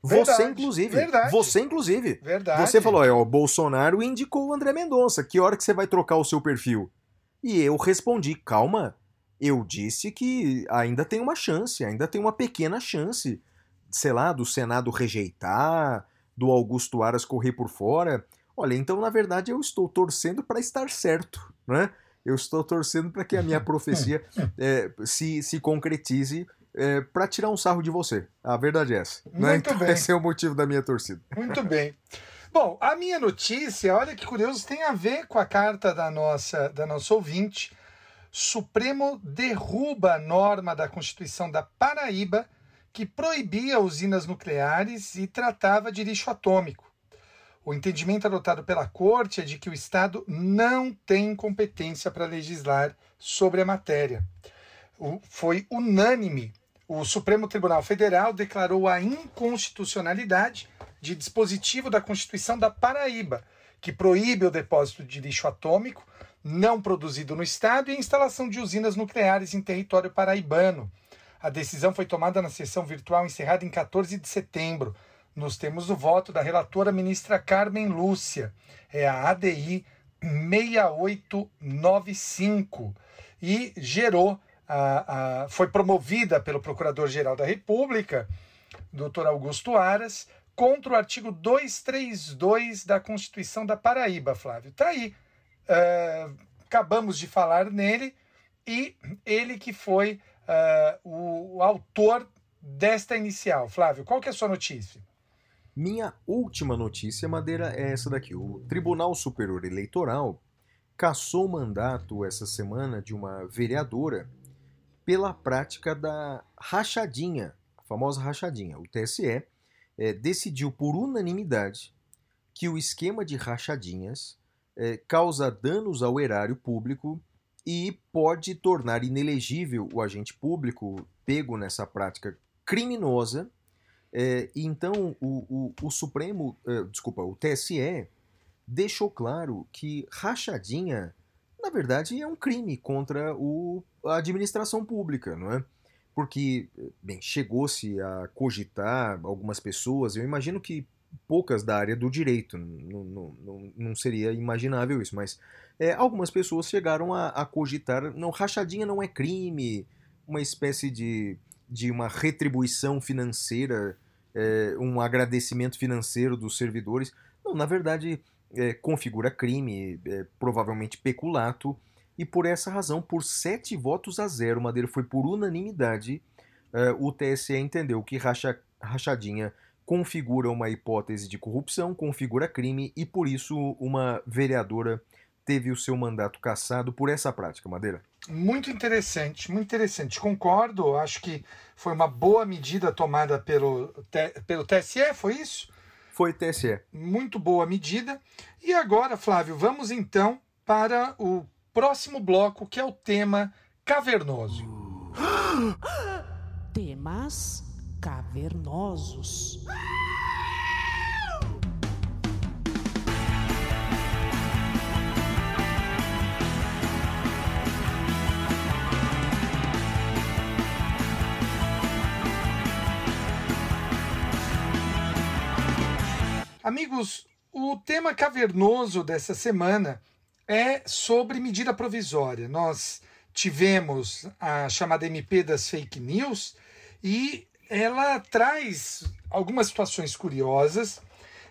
Você, Verdade, inclusive. verdade. Você, inclusive. Verdade. Você falou, ó, o Bolsonaro indicou o André Mendonça. Que hora que você vai trocar o seu perfil? E eu respondi, calma. Eu disse que ainda tem uma chance, ainda tem uma pequena chance, sei lá, do Senado rejeitar, do Augusto Aras correr por fora. Olha, então na verdade eu estou torcendo para estar certo, né? Eu estou torcendo para que a minha profecia [laughs] eh, se, se concretize para tirar um sarro de você. A verdade é essa. né? Muito Então, bem. Esse é o motivo da minha torcida. Muito bem. Bom, a minha notícia, olha que curioso, tem a ver com a carta da nossa, da nossa ouvinte. Supremo derruba a norma da Constituição da Paraíba que proibia usinas nucleares e tratava de lixo atômico. O entendimento adotado pela Corte é de que o Estado não tem competência para legislar sobre a matéria. O- foi unânime. O Supremo Tribunal Federal declarou a inconstitucionalidade de dispositivo da Constituição da Paraíba, que proíbe o depósito de lixo atômico não produzido no Estado e a instalação de usinas nucleares em território paraibano. A decisão foi tomada na sessão virtual encerrada em 14 de setembro, nos termos do voto da relatora ministra Carmen Lúcia, é a ADI 6895, e gerou, a, a, foi promovida pelo Procurador-Geral da República, Dr. Augusto Aras, contra o artigo 232 da Constituição da Paraíba, Flávio. Tá aí. É, acabamos de falar nele e ele que foi é, o, o autor desta inicial. Flávio, qual que é a sua notícia? Minha última notícia, Madeira, é essa daqui. O Tribunal Superior Eleitoral cassou o mandato essa semana de uma vereadora pela prática da rachadinha, a famosa rachadinha. O TSE eh, decidiu por unanimidade que o esquema de rachadinhas eh, causa danos ao erário público e pode tornar inelegível o agente público pego nessa prática criminosa é, então o, o, o Supremo, eh, desculpa, o TSE deixou claro que rachadinha, na verdade, é um crime contra o, a administração pública, não é? Porque, bem, chegou-se a cogitar algumas pessoas, eu imagino que poucas da área do direito, não seria imaginável isso, mas é, algumas pessoas chegaram a, a cogitar, não, rachadinha não é crime, uma espécie de, de uma retribuição financeira, é, um agradecimento financeiro dos servidores. Não, na verdade, é, configura crime, é, provavelmente peculato, e por essa razão, por sete votos a zero, Madeira foi por unanimidade, é, o TSE entendeu que racha, rachadinha configura uma hipótese de corrupção, configura crime, e por isso uma vereadora teve o seu mandato cassado por essa prática, Madeira. Muito interessante, muito interessante. Concordo, acho que foi uma boa medida tomada pelo, pelo TSE, foi isso? Foi TSE. Muito boa medida. E agora, Flávio, vamos então para o próximo bloco, que é o tema cavernoso. [gasps] Temas cavernosos. Amigos, o tema cavernoso dessa semana é sobre medida provisória. Nós tivemos a chamada MP das fake news e ela traz algumas situações curiosas.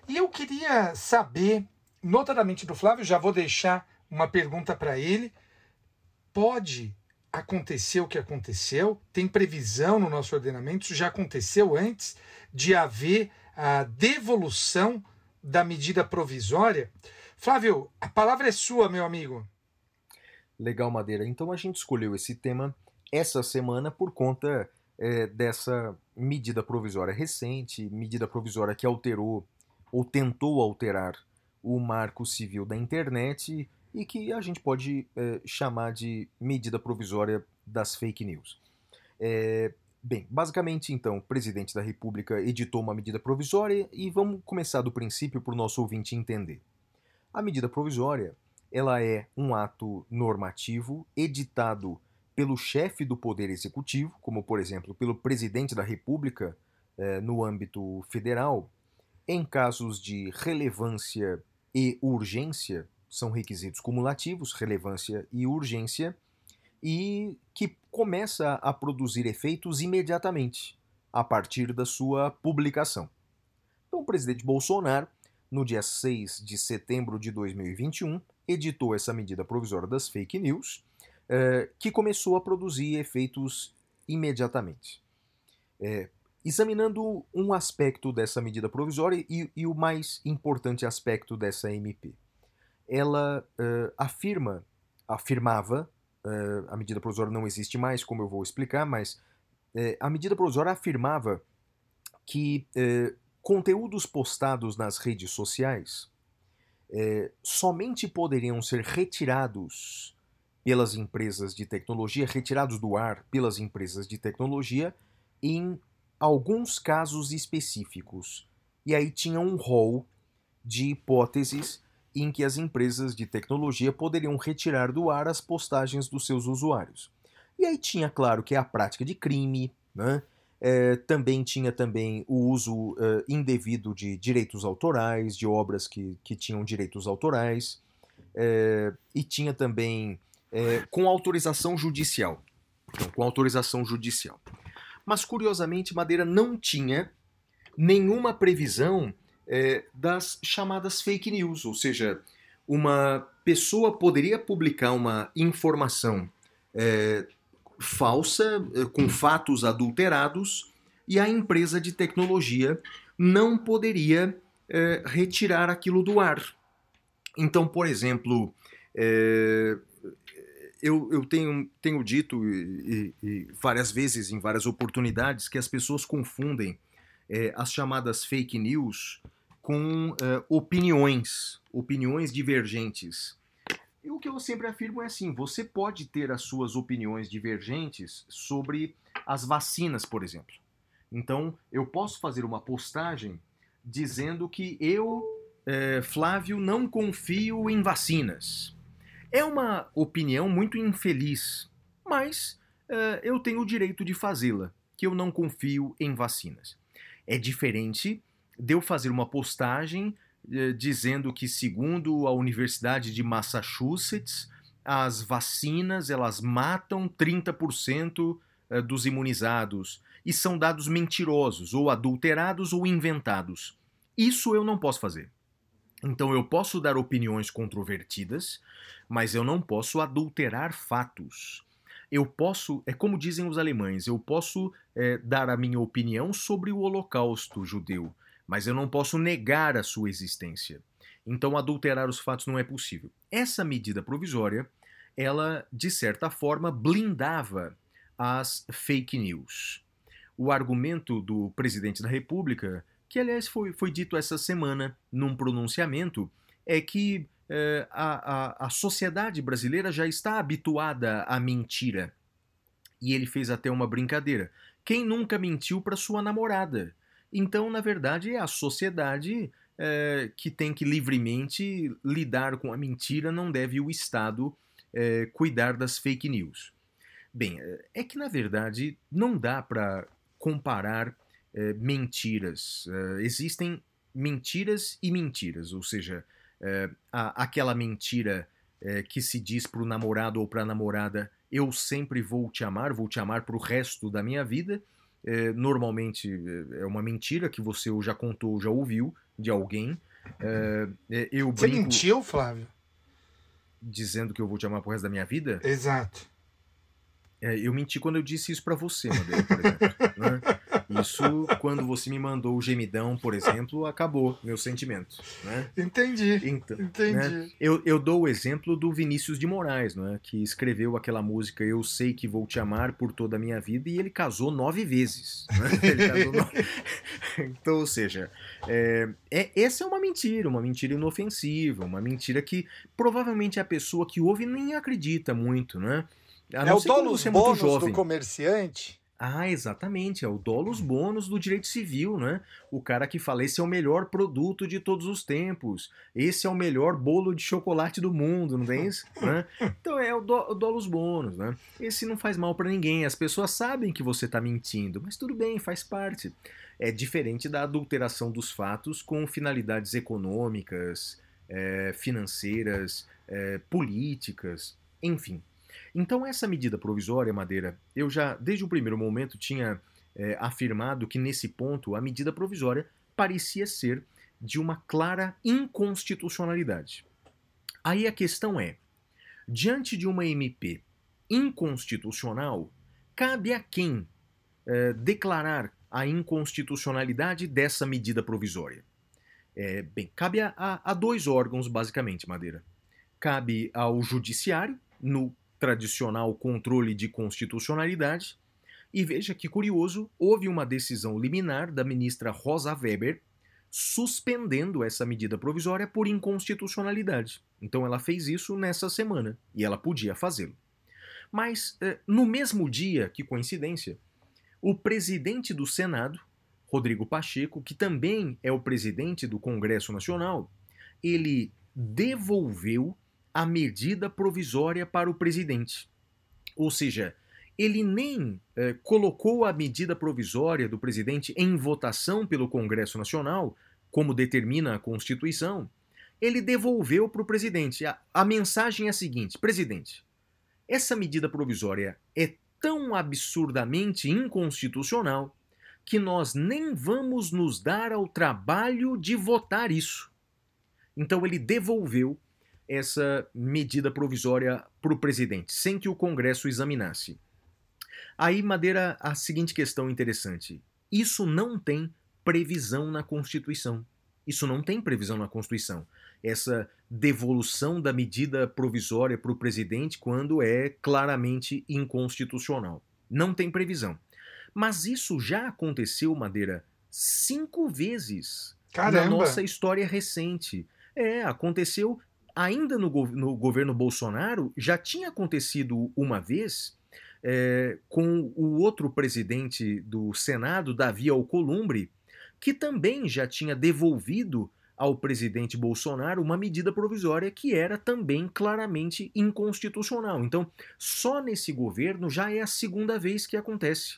E eu queria saber, notadamente do Flávio, já vou deixar uma pergunta para ele. Pode acontecer o que aconteceu? Tem previsão no nosso ordenamento? Isso já aconteceu antes de haver a devolução da medida provisória? Flávio, a palavra é sua, meu amigo. Legal, Madeira. Então a gente escolheu esse tema essa semana por conta é, dessa medida provisória recente, medida provisória que alterou ou tentou alterar o marco civil da internet e que a gente pode é, chamar de medida provisória das fake news. É, bem, basicamente, então, o presidente da República editou uma medida provisória e vamos começar do princípio para o nosso ouvinte entender. A medida provisória ela é um ato normativo editado pelo chefe do Poder Executivo, como por exemplo pelo presidente da República eh, no âmbito federal, em casos de relevância e urgência, são requisitos cumulativos, relevância e urgência, e que começa a produzir efeitos imediatamente, a partir da sua publicação. Então, o presidente Bolsonaro, no dia 6 de setembro de 2021, editou essa medida provisória das fake news, eh, que começou a produzir efeitos imediatamente. É, examinando um aspecto dessa medida provisória e, e, o mais importante aspecto dessa MP ela uh, afirma, afirmava, a medida provisória não existe mais, como eu vou explicar, mas uh, a medida provisória afirmava que conteúdos postados nas redes sociais somente poderiam ser retirados pelas empresas de tecnologia, retirados do ar pelas empresas de tecnologia em alguns casos específicos. E aí tinha um rol de hipóteses em que as empresas de tecnologia poderiam retirar do ar as postagens dos seus usuários. E aí tinha, claro, que a prática de crime, né? É, também tinha também o uso uh, indevido de direitos autorais, de obras que, que tinham direitos autorais, é, e tinha também é, com autorização judicial. Então, com autorização judicial. Mas, curiosamente, Madeira não tinha nenhuma previsão é, das chamadas fake news, ou seja, uma pessoa poderia publicar uma informação é, falsa, é, com fatos adulterados, e a empresa de tecnologia não poderia é, retirar aquilo do ar. Então, por exemplo, é, eu, eu tenho, tenho dito e, e, várias vezes, em várias oportunidades, que as pessoas confundem é, as chamadas fake news com uh, opiniões, opiniões divergentes. E o que eu sempre afirmo é assim: você pode ter as suas opiniões divergentes sobre as vacinas, por exemplo. Então, eu posso fazer uma postagem dizendo que eu, eh, Flávio, não confio em vacinas. É uma opinião muito infeliz, mas eh, eu tenho o direito de fazê-la, que eu não confio em vacinas. É diferente deu fazer uma postagem eh, dizendo que, segundo a Universidade de Massachusetts, as vacinas elas matam 30% eh, dos imunizados e são dados mentirosos, ou adulterados ou inventados. Isso eu não posso fazer. Então eu posso dar opiniões controvertidas, mas eu não posso adulterar fatos. Eu posso, é como dizem os alemães, eu posso é, dar a minha opinião sobre o Holocausto judeu, mas eu não posso negar a sua existência. Então adulterar os fatos não é possível. Essa medida provisória, ela de certa forma blindava as fake news. O argumento do presidente da República, que aliás foi, foi dito essa semana num pronunciamento, é que eh, a, a, a sociedade brasileira já está habituada à mentira. E ele fez até uma brincadeira. Quem nunca mentiu para sua namorada? Então, na verdade, é a sociedade é, que tem que livremente lidar com a mentira, não deve o Estado é, cuidar das fake news. Bem, é que na verdade não dá para comparar é, mentiras. existem mentiras e mentiras, ou seja, a- aquela mentira que se diz para o namorado ou para a namorada: eu sempre vou te amar, vou te amar para o resto da minha vida. É, normalmente é, é uma mentira que você já contou, ou já ouviu de alguém. É, é, eu Você mentiu, Flávio? dizendo que eu vou te amar pro resto da minha vida. Exato. É, eu menti quando eu disse isso pra você, Madeira, por exemplo. [laughs] né? Isso, quando você me mandou o gemidão, por exemplo, acabou meu sentimento. Né? Entendi. Então, Entendi. né? Eu, eu dou o exemplo do Vinícius de Moraes, não é? que escreveu aquela música Eu Sei Que Vou Te Amar por Toda a Minha Vida e ele casou nove vezes. né? [laughs] Ele casou nove- [laughs] então, ou seja, é, é- essa é uma mentira, uma mentira inofensiva, uma mentira que provavelmente a pessoa que ouve nem acredita muito, né? É não o você é bônus jovem. do comerciante? Ah, exatamente, é o dolus bônus do direito civil, né? O cara que fala, esse é o melhor produto de todos os tempos, esse é o melhor bolo de chocolate do mundo, não tem isso? [laughs] Né? Então é o, do, o dolus bônus, né? Esse não faz mal pra ninguém, as pessoas sabem que você tá mentindo, mas tudo bem, faz parte. É diferente da adulteração dos fatos com finalidades econômicas, eh, financeiras, eh, políticas, enfim. Então, essa medida provisória, Madeira, eu já, desde o primeiro momento, tinha eh, afirmado que, nesse ponto, a medida provisória parecia ser de uma clara inconstitucionalidade. Aí a questão é: diante de uma MP inconstitucional, cabe a quem eh, declarar a inconstitucionalidade dessa medida provisória? Eh, bem, cabe a- a dois órgãos, basicamente, Madeira. Cabe ao Judiciário, no tradicional controle de constitucionalidade. E veja que curioso, houve uma decisão liminar da ministra Rosa Weber suspendendo essa medida provisória por inconstitucionalidade. Então ela fez isso nessa semana e ela podia fazê-lo. Mas eh, no mesmo dia, que coincidência, o presidente do Senado, Rodrigo Pacheco, que também é o presidente do Congresso Nacional, ele devolveu a medida provisória para o presidente. Ou seja, ele nem eh, colocou a medida provisória do presidente em votação pelo Congresso Nacional, como determina a Constituição. Ele devolveu para o presidente. A, a mensagem é a seguinte: presidente, essa medida provisória é tão absurdamente inconstitucional que nós nem vamos nos dar ao trabalho de votar isso. Então ele devolveu essa medida provisória para o presidente, sem que o Congresso examinasse. Aí, Madeira, a seguinte questão interessante. Isso não tem previsão na Constituição. Isso não tem previsão na Constituição. Essa devolução da medida provisória para o presidente quando é claramente inconstitucional. Não tem previsão. Mas isso já aconteceu, Madeira, cinco vezes na Caramba. nossa história recente. É, aconteceu ainda no, gov- no governo Bolsonaro, já tinha acontecido uma vez é, com o outro presidente do Senado, Davi Alcolumbre, que também já tinha devolvido ao presidente Bolsonaro uma medida provisória que era também claramente inconstitucional. Então, só nesse governo já é a segunda vez que acontece.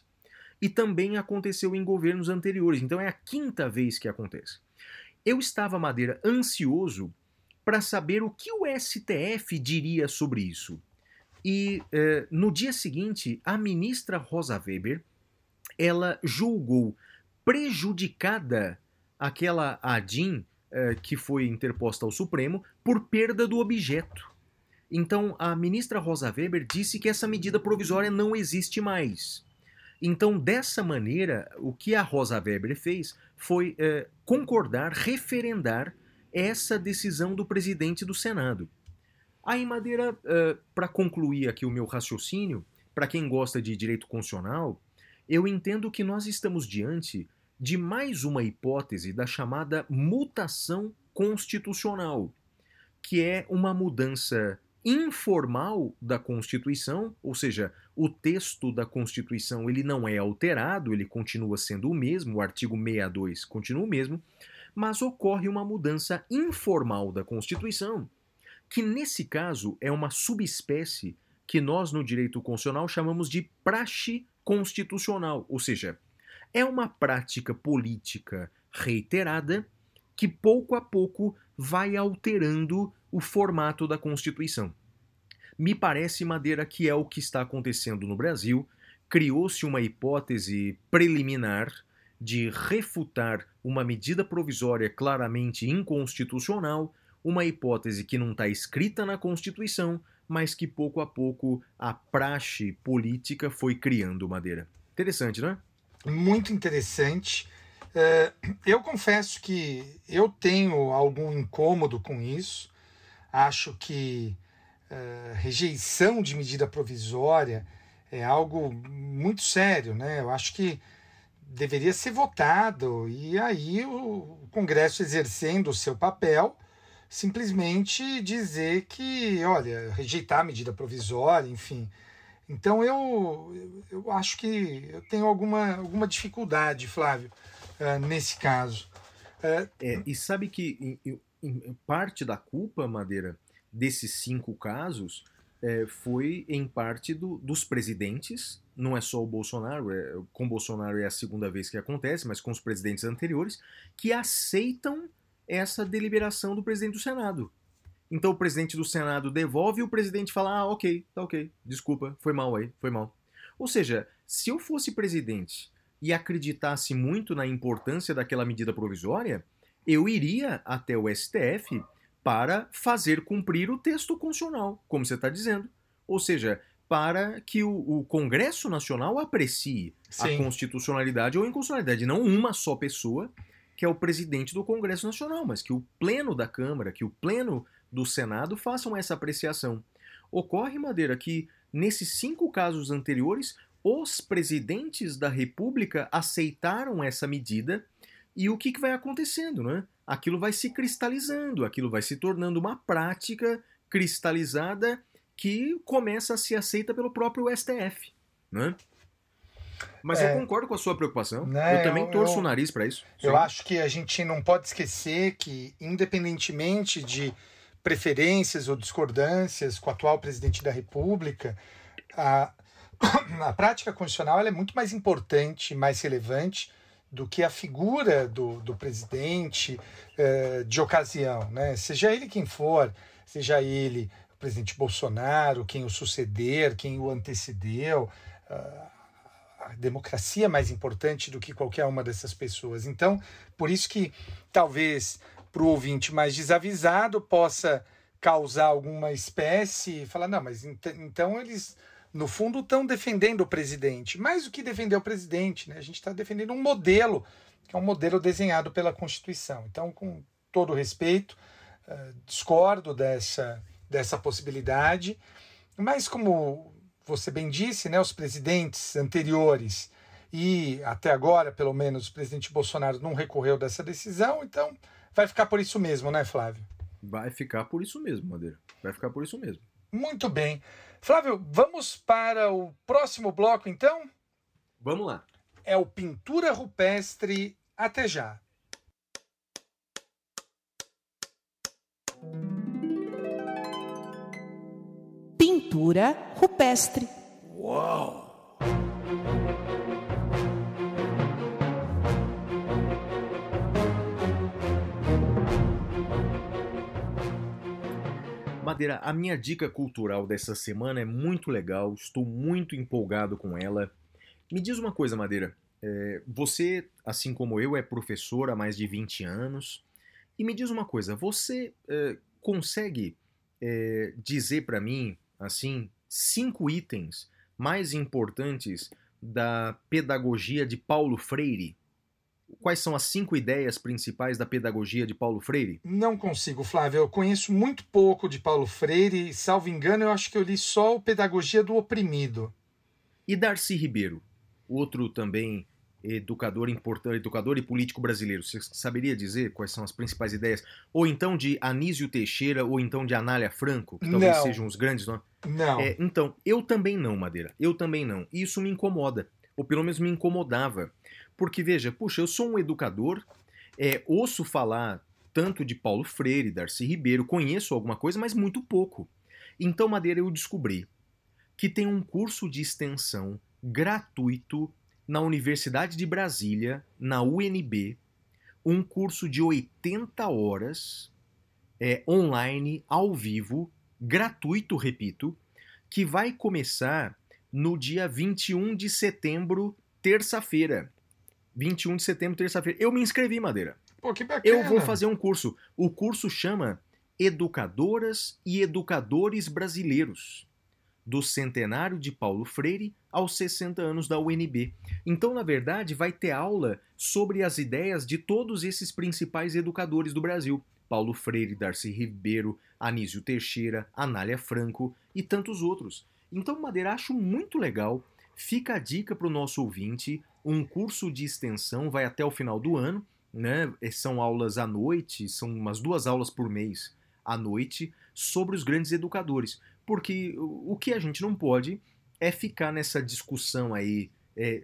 E também aconteceu em governos anteriores. Então, é a quinta vez que acontece. Eu estava, Madeira, ansioso para saber o que o STF diria sobre isso. E eh, no dia seguinte, a ministra Rosa Weber ela julgou prejudicada aquela ADIM eh, que foi interposta ao Supremo por perda do objeto. Então, a ministra Rosa Weber disse que essa medida provisória não existe mais. Então, dessa maneira, o que a Rosa Weber fez foi eh, concordar, referendar essa decisão do presidente do Senado. Aí, Madeira, para concluir aqui o meu raciocínio, para quem gosta de direito constitucional, eu entendo que nós estamos diante de mais uma hipótese da chamada mutação constitucional, que é uma mudança informal da Constituição, ou seja, o texto da Constituição ele não é alterado, ele continua sendo o mesmo, o artigo 62 continua o mesmo, mas ocorre uma mudança informal da Constituição, que nesse caso é uma subespécie que nós no direito constitucional chamamos de praxe constitucional, ou seja, é uma prática política reiterada que pouco a pouco vai alterando o formato da Constituição. Me parece, Madeira, que é o que está acontecendo no Brasil. Criou-se uma hipótese preliminar de refutar uma medida provisória claramente inconstitucional, uma hipótese que não está escrita na Constituição, mas que pouco a pouco a praxe política foi criando, Madeira. Interessante, né? Muito interessante. É, eu confesso que eu tenho algum incômodo com isso. Acho que é, rejeição de medida provisória é algo muito sério, né? Eu acho que deveria ser votado e aí o Congresso exercendo o seu papel simplesmente dizer que, olha, rejeitar a medida provisória, enfim. Então eu, eu acho que eu tenho alguma, alguma dificuldade, Flávio, uh, nesse caso. Uh, É, e sabe que em- em- parte da culpa, Madeira, desses cinco casos é, foi em parte do- dos presidentes, não é só o Bolsonaro, é- com Bolsonaro é a segunda vez que acontece, mas com os presidentes anteriores, que aceitam essa deliberação do presidente do Senado. Então o presidente do Senado devolve e o presidente fala: ah, ok, tá ok, desculpa, foi mal aí, foi mal. Ou seja, se eu fosse presidente e acreditasse muito na importância daquela medida provisória, eu iria até o STF para fazer cumprir o texto constitucional, como você está dizendo. Ou seja, para que o, o Congresso Nacional aprecie a Sim. constitucionalidade ou inconstitucionalidade, não uma só pessoa, que é o presidente do Congresso Nacional, mas que o pleno da Câmara, que o pleno do Senado façam essa apreciação. Ocorre, Madeira, que nesses cinco casos anteriores, os presidentes da República aceitaram essa medida e o que, que vai acontecendo, né? Aquilo vai se cristalizando, aquilo vai se tornando uma prática cristalizada que começa a ser aceita pelo próprio STF, né? Mas É. eu concordo com a sua preocupação. Né, eu também eu- torço eu- o nariz para isso. Eu Sim. acho que a gente não pode esquecer que, independentemente de preferências ou discordâncias com o atual presidente da República, a, [coughs] a prática constitucional é muito mais importante, mais relevante do que a figura do, do presidente eh, de ocasião, né? Seja ele quem for, seja ele presidente Bolsonaro, quem o suceder, quem o antecedeu, ah, a democracia é mais importante do que qualquer uma dessas pessoas. Então, por isso que talvez para o ouvinte mais desavisado possa causar alguma espécie, falar, não, mas ent- então eles, no fundo, estão defendendo o presidente. Mais do que defender o presidente, né? a gente está defendendo um modelo, que é um modelo desenhado pela Constituição. Então, com todo respeito, eh, discordo dessa, dessa possibilidade, mas como você bem disse, né, os presidentes anteriores e até agora, pelo menos, o presidente Bolsonaro não recorreu dessa decisão, então vai ficar por isso mesmo, né, Flávio? Vai ficar por isso mesmo, Madeira. Vai ficar por isso mesmo. Muito bem. Flávio, vamos para o próximo bloco, então? Vamos lá. É o Pintura Rupestre. Até já. Pintura rupestre. Madeira, a minha dica cultural dessa semana é muito legal, estou muito empolgado com ela. Me diz uma coisa, Madeira. é, você, assim como eu, é professor há mais de 20 anos. E me diz uma coisa, você é, consegue é, dizer para mim, assim, cinco itens mais importantes da pedagogia de Paulo Freire? Quais são as cinco ideias principais da pedagogia de Paulo Freire? Não consigo, Flávio. Eu conheço muito pouco de Paulo Freire. Salvo engano, eu acho que eu li só o Pedagogia do Oprimido. E Darcy Ribeiro, outro também educador importante, educador e político brasileiro. Você saberia dizer quais são as principais ideias? Ou então de Anísio Teixeira, ou então de Anália Franco, que talvez Não. sejam os grandes nomes? Não. É, então, eu também não, Madeira. Eu também não. E isso me incomoda. Ou pelo menos me incomodava. Porque, veja, puxa, eu sou um educador, é, ouço falar tanto de Paulo Freire, Darcy Ribeiro, conheço alguma coisa, mas muito pouco. Então, Madeira, eu descobri que tem um curso de extensão gratuito na Universidade de Brasília, na UNB, um curso de 80 horas é, online, ao vivo, gratuito, repito, que vai começar no dia 21 de setembro, terça-feira. 21 de setembro, terça-feira. Eu me inscrevi, Madeira. Pô, que bacana. Eu vou fazer um curso. O curso chama Educadoras e Educadores Brasileiros, do centenário de Paulo Freire aos 60 anos da UNB. Então, na verdade, vai ter aula sobre as ideias de todos esses principais educadores do Brasil. Paulo Freire, Darcy Ribeiro, Anísio Teixeira, Anália Franco e tantos outros. Então, Madeira, acho muito legal. Fica a dica para o nosso ouvinte. Um curso de extensão vai até o final do ano, né? São aulas à noite, são umas duas aulas por mês à noite sobre os grandes educadores. Porque o o que a gente não pode é ficar nessa discussão aí é,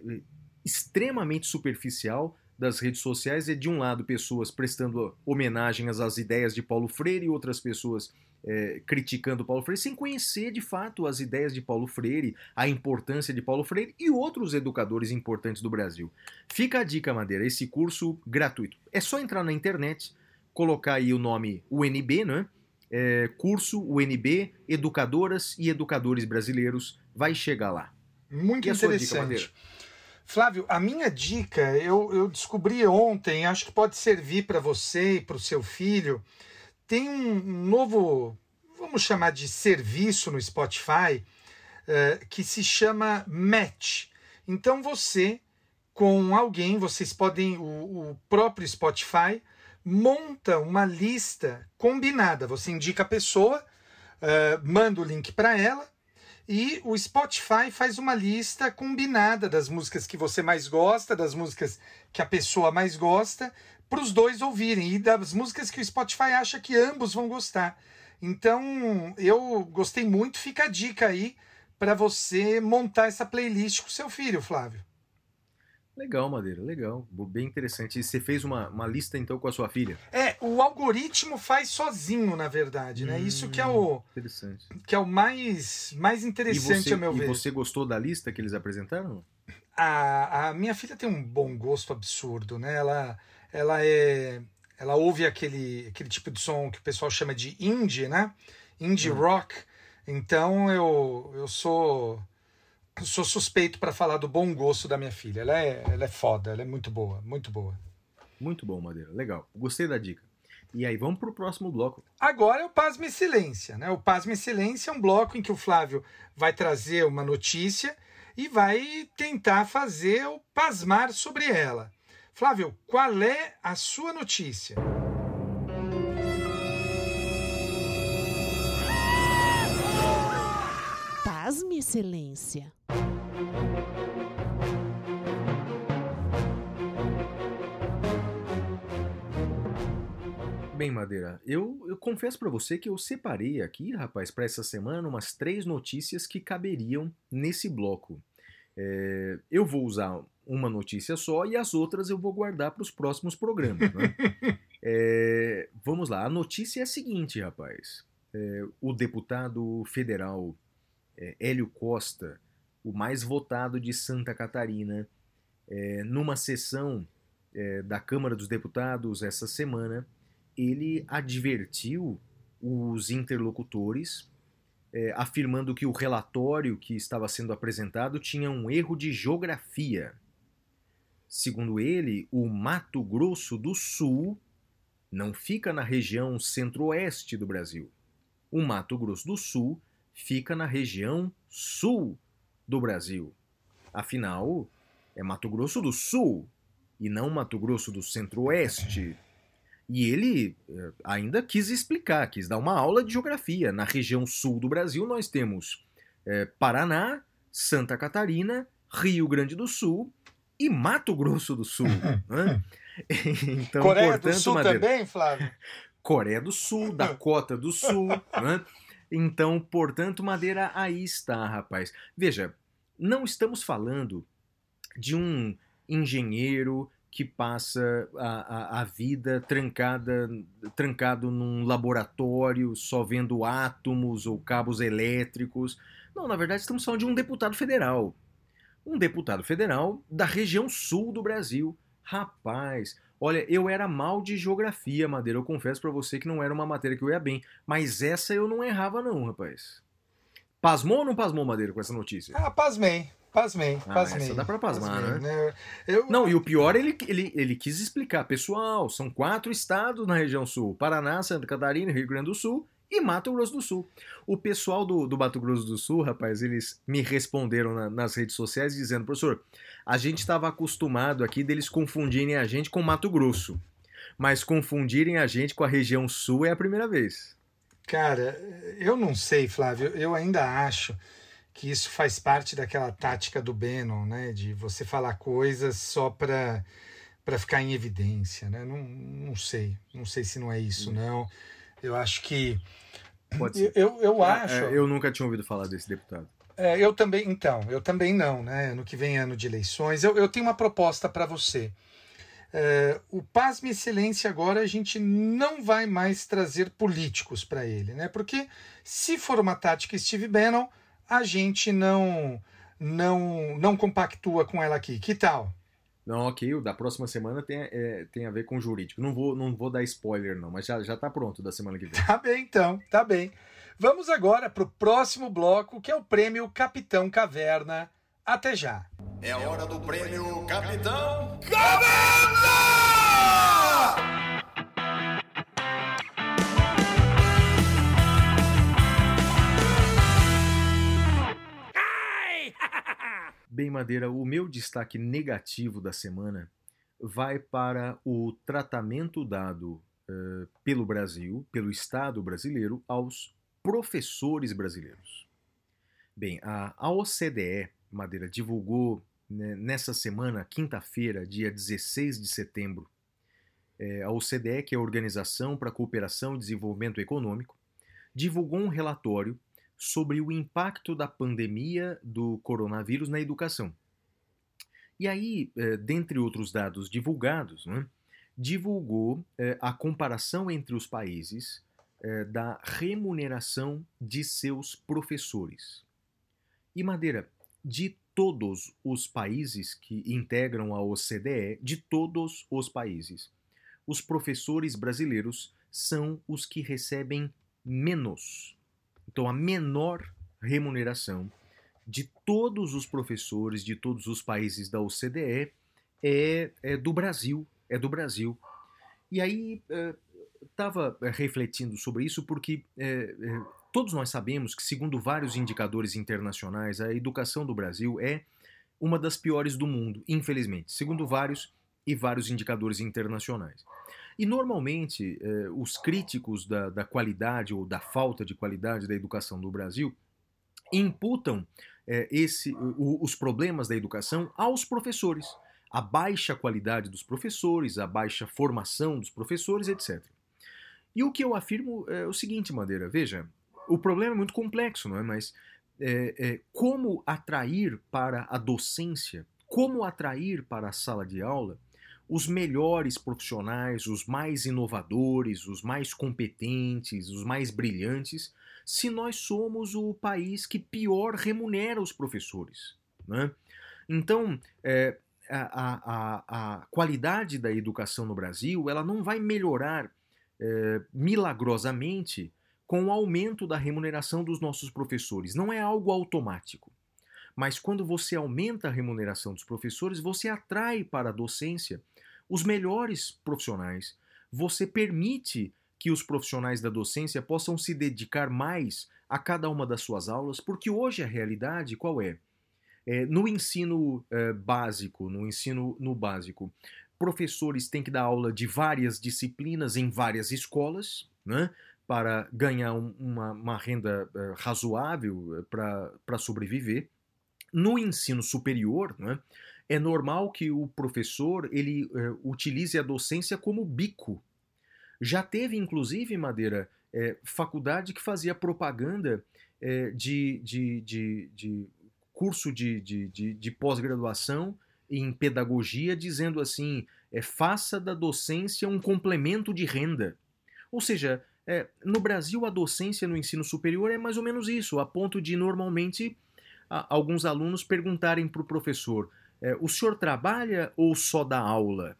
extremamente superficial das redes sociais. É de um lado pessoas prestando homenagens às ideias de Paulo Freire e outras pessoas é, criticando Paulo Freire, sem conhecer de fato as ideias de Paulo Freire, a importância de Paulo Freire e outros educadores importantes do Brasil. Fica a dica, Madeira, esse curso gratuito. É só entrar na internet, colocar aí o nome UNB, né? É, curso UNB, Educadoras e Educadores Brasileiros, vai chegar lá. Muito E a sua dica, Madeira? interessante. Flávio, a minha dica, eu, eu descobri ontem, acho que pode servir para você e para o seu filho. Tem um novo, vamos chamar de serviço no Spotify, eh, que se chama Match. Então você, com alguém, vocês podem, o, o próprio Spotify monta uma lista combinada. Você indica a pessoa, eh, manda o link para ela e o Spotify faz uma lista combinada das músicas que você mais gosta, das músicas que a pessoa mais gosta, para os dois ouvirem e das músicas que o Spotify acha que ambos vão gostar. Então, eu gostei muito, fica a dica aí para você montar essa playlist com seu filho, Flávio. Legal, Madeira, legal. Bem interessante. E você fez uma, uma lista então com a sua filha? É, o algoritmo faz sozinho, na verdade, né? Isso que é o Interessante. que é o mais mais E interessante você, a meu e ver. você gostou da lista que eles apresentaram? A, a minha filha tem um bom gosto absurdo, né? Ela, ela é. Ela ouve aquele, aquele tipo de som que o pessoal chama de indie, né? Indie Hum. rock. Então eu, eu sou. sou suspeito para falar do bom gosto da minha filha. Ela é, ela é foda, ela é muito boa, muito boa. Muito bom, Madeira. Legal. Gostei da dica. E aí, vamos pro próximo bloco. Agora é o Pasme e Silência. Né? O Pasme e Silência é um bloco em que o Flávio vai trazer uma notícia e vai tentar fazer o pasmar sobre ela. Flávio, qual é a sua notícia? Pasme, excelência. Bem, Madeira, eu, eu confesso pra você que eu separei aqui, rapaz, pra essa semana umas três notícias que caberiam nesse bloco. É, eu vou usar uma notícia só e as outras eu vou guardar para os próximos programas. né? [laughs] É, vamos lá, a notícia é a seguinte, rapaz. É, o deputado federal é, Hélio Costa, o mais votado de Santa Catarina, é, numa sessão é, da Câmara dos Deputados essa semana, ele advertiu os interlocutores, é, afirmando que o relatório que estava sendo apresentado tinha um erro de geografia. Segundo ele, o Mato Grosso do Sul não fica na região centro-oeste do Brasil. O Mato Grosso do Sul fica na região sul do Brasil. Afinal, é Mato Grosso do Sul e não Mato Grosso do Centro-Oeste. E ele eh, ainda quis explicar, quis dar uma aula de geografia. Na região sul do Brasil, nós temos eh, Paraná, Santa Catarina, Rio Grande do Sul e Mato Grosso do Sul. [laughs] né? Então, Coreia do portanto, Sul Madeira, também, Flávio? [laughs] Coreia do Sul, Dakota [laughs] do Sul, né? Então, portanto, Madeira, aí está, rapaz. Veja, não estamos falando de um engenheiro que passa a, a, a vida trancada, trancado num laboratório, só vendo átomos ou cabos elétricos. Não, na verdade, estamos falando de um deputado federal. Um deputado federal da região sul do Brasil. Rapaz, Olha, eu era mal de geografia, Madeira. Eu confesso pra você que não era uma matéria que eu ia bem. Mas essa eu não errava, não, rapaz. Pasmou ou não pasmou, Madeira, com essa notícia? Ah, pasmei. Pasmei, Ah, pasmei. essa dá pra pasmar, né? Eu, Não, e o pior, ele, ele, ele quis explicar. Pessoal, são quatro estados na região sul: Paraná, Santa Catarina, Rio Grande do Sul e Mato Grosso do Sul. O pessoal do, do Mato Grosso do Sul, rapaz, eles me responderam na- nas redes sociais dizendo: professor, a gente estava acostumado aqui deles confundirem a gente com Mato Grosso. Mas confundirem a gente com a região sul é a primeira vez. Cara, eu não sei, Flávio. Eu ainda acho que isso faz parte daquela tática do Bannon, né? De você falar coisas só para para ficar em evidência, né? Não, não sei. Não sei se não é isso, não. Eu acho que. Pode Eu, ser. eu, eu acho. É, eu nunca tinha ouvido falar desse deputado. É, eu também, então, eu também não, né? Ano que vem é ano de eleições. Eu, eu tenho uma proposta para você. É, o Pasme Excelência agora a gente não vai mais trazer políticos para ele, né? Porque se for uma tática Steve Bannon, a gente não não não compactua com ela aqui. Que tal? Não, ok, o da próxima semana tem, é, tem a ver com jurídico. Não vou, não vou dar spoiler, não, mas já, já tá pronto da semana que vem. [laughs] Tá bem, então, tá bem. Vamos agora para o próximo bloco, que é o prêmio Capitão Caverna. Até já. É a hora do prêmio Capitão Bem, Madeira, o meu destaque negativo da semana vai para o tratamento dado eh, pelo Brasil, pelo Estado brasileiro, aos professores brasileiros. Bem, a, a OCDE, Madeira, divulgou né, nessa semana, quinta-feira, dia 16 de setembro, eh, a OCDE, que é a Organização para a Cooperação e Desenvolvimento Econômico, divulgou um relatório sobre o impacto da pandemia do coronavírus na educação. E aí, eh, dentre outros dados divulgados, né, divulgou eh, a comparação entre os países eh, da remuneração de seus professores. E Madeira, de todos os países que integram a OCDE, de todos os países, os professores brasileiros são os que recebem menos. Então, a menor remuneração de todos os professores de todos os países da OCDE é, é do Brasil. É do Brasil. E aí, estava refletindo sobre isso porque é, todos nós sabemos que, segundo vários indicadores internacionais, a educação do Brasil é uma das piores do mundo, infelizmente, segundo vários e vários indicadores internacionais. E normalmente eh, os críticos da, da, qualidade ou da falta de qualidade da educação do Brasil imputam eh, esse, o, os problemas da educação aos professores, a baixa qualidade dos professores, a baixa formação dos professores, etc. E o que eu afirmo é o seguinte, Madeira, veja, o problema é muito complexo, não é? Mas é, como atrair para a docência, como atrair para a sala de aula os melhores profissionais, os mais inovadores, os mais competentes, os mais brilhantes, se nós somos o país que pior remunera os professores. Né? Então, é, a, a, a, qualidade da educação no Brasil ela não vai melhorar é, milagrosamente com o aumento da remuneração dos nossos professores. Não é algo automático. Mas quando você aumenta a remuneração dos professores, você atrai para a docência os melhores profissionais. Você permite que os profissionais da docência possam se dedicar mais a cada uma das suas aulas, porque hoje a realidade qual é? é no ensino é, básico, no ensino no básico, professores têm que dar aula de várias disciplinas em várias escolas, né? para ganhar um, uma, uma, renda uh, razoável para sobreviver. No ensino superior, né, é normal que o professor ele uh, utilize a docência como bico. Já teve, inclusive, Madeira, é, faculdade que fazia propaganda é, de, de, de, de, curso de, de pós-graduação em pedagogia, dizendo assim: é, faça da docência um complemento de renda. Ou seja, é, no Brasil, a docência no ensino superior é mais ou menos isso, a ponto de normalmente a, alguns alunos perguntarem para o professor: é, o senhor trabalha ou só dá aula?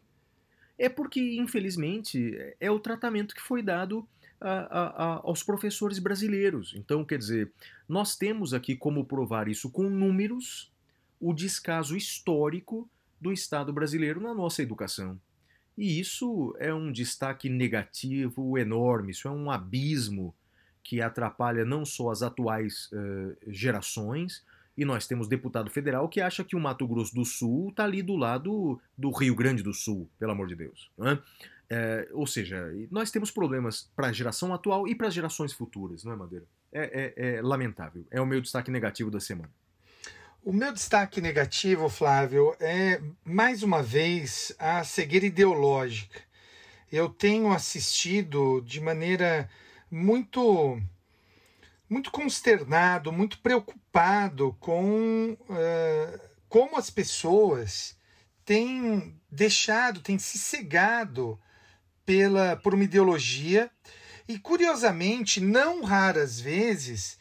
é porque, infelizmente, é o tratamento que foi dado a, a, a, aos professores brasileiros. Então, quer dizer, nós temos aqui como provar isso com números o descaso histórico do Estado brasileiro na nossa educação. E isso é um destaque negativo enorme, isso é um abismo que atrapalha não só as atuais uh, gerações, e nós temos deputado federal que acha que o Mato Grosso do Sul está ali do lado do Rio Grande do Sul, pelo amor de Deus. Né? É, ou seja, nós temos problemas para a geração atual e para as gerações futuras, não é, Madeira? É, é, é lamentável. É o meu destaque negativo da semana. O meu destaque negativo, Flávio, é mais uma vez a cegueira ideológica. Eu tenho assistido de maneira muito muito consternado, muito preocupado com uh, como as pessoas têm deixado, têm se cegado pela, por uma ideologia e, curiosamente, não raras vezes,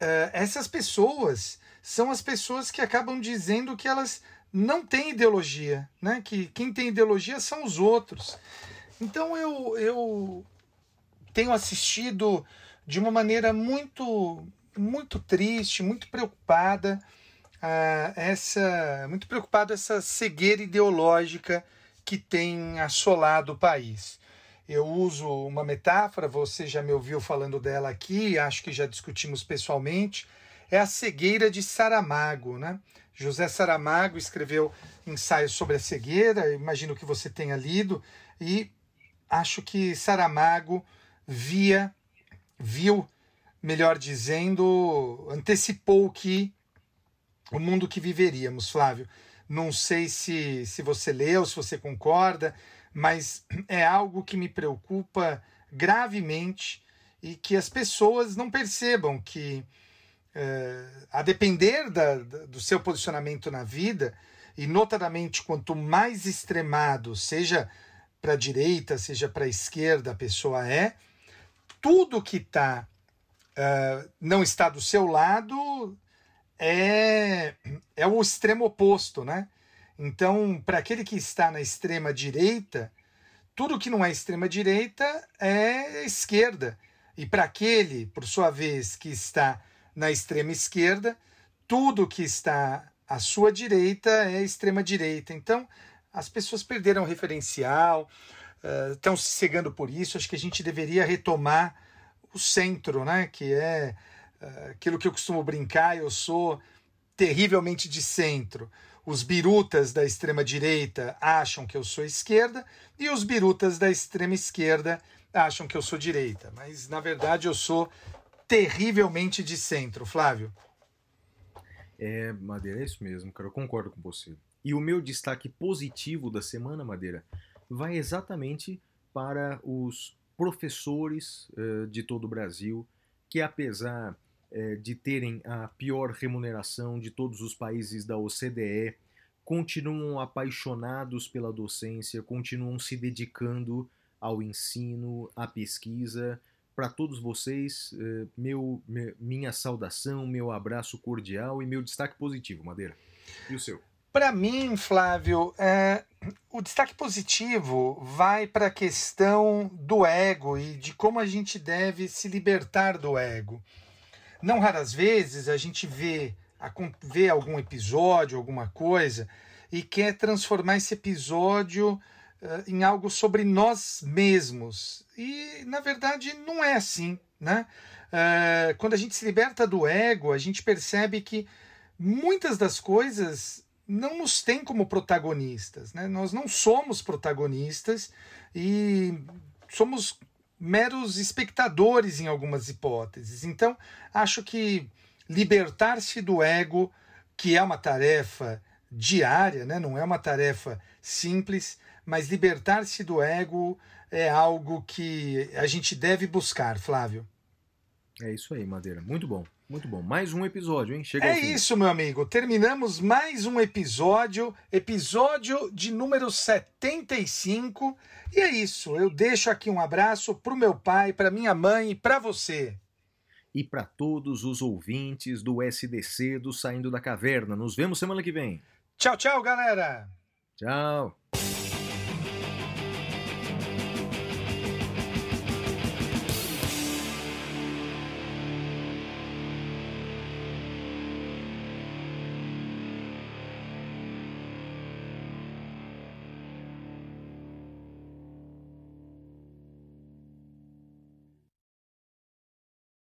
uh, essas pessoas são as pessoas que acabam dizendo que elas não têm ideologia, né? que quem tem ideologia são os outros. Então eu, eu tenho assistido de uma maneira muito, muito triste, muito preocupada, uh, essa, muito preocupado essa cegueira ideológica que tem assolado o país. Eu uso uma metáfora, você já me ouviu falando dela aqui, acho que já discutimos pessoalmente, é a cegueira de Saramago, né? José Saramago escreveu ensaios sobre a cegueira, imagino que você tenha lido, e acho que Saramago via viu, melhor dizendo, antecipou que o mundo que viveríamos, Flávio. Não sei se, se você leu, se você concorda, mas é algo que me preocupa gravemente e que as pessoas não percebam que, é, a depender da, do seu posicionamento na vida, e notadamente quanto mais extremado, seja para a direita, seja para a esquerda, a pessoa é, tudo que tá, uh, não está do seu lado é, é o extremo oposto, né? Então, para aquele que está na extrema direita, tudo que não é extrema direita é esquerda. E para aquele, por sua vez, que está na extrema esquerda, tudo que está à sua direita é extrema direita. Então, as pessoas perderam o referencial, uh, estão se cegando por isso. Acho que a gente deveria retomar o centro, né? Que é uh, aquilo que eu costumo brincar. Eu sou terrivelmente de centro. Os birutas da extrema direita acham que eu sou esquerda e os birutas da extrema esquerda acham que eu sou direita. Mas na verdade eu sou terrivelmente de centro, Flávio. É, Madeira, é isso mesmo, cara. Eu concordo com você. E o meu destaque positivo da semana, Madeira, vai exatamente para os professores uh, de todo o Brasil, que apesar uh, de terem a pior remuneração de todos os países da OCDE, continuam apaixonados pela docência, continuam se dedicando ao ensino, à pesquisa. Para todos vocês, uh, meu, minha saudação, meu abraço cordial e meu destaque positivo, Madeira. E o seu? Para mim, Flávio, é, o destaque positivo vai para a questão do ego e de como a gente deve se libertar do ego. Não raras vezes a gente vê, vê algum episódio, alguma coisa, e quer transformar esse episódio uh, em algo sobre nós mesmos. E, na verdade, não é assim. Né? Uh, quando a gente se liberta do ego, a gente percebe que muitas das coisas não nos tem como protagonistas. Né? Nós não somos protagonistas e somos meros espectadores em algumas hipóteses. Então, acho que libertar-se do ego, que é uma tarefa diária, né? não é uma tarefa simples, mas libertar-se do ego é algo que a gente deve buscar, Flávio. É isso aí, Madeira. Muito bom. Muito bom. Mais um episódio, hein? Chega é isso, meu amigo. Terminamos mais um episódio, episódio de número 75. E é isso. Eu deixo aqui um abraço pro meu pai, pra minha mãe e pra você. E para todos os ouvintes do SDC do Saindo da Caverna. Nos vemos semana que vem. Tchau, tchau, galera. Tchau.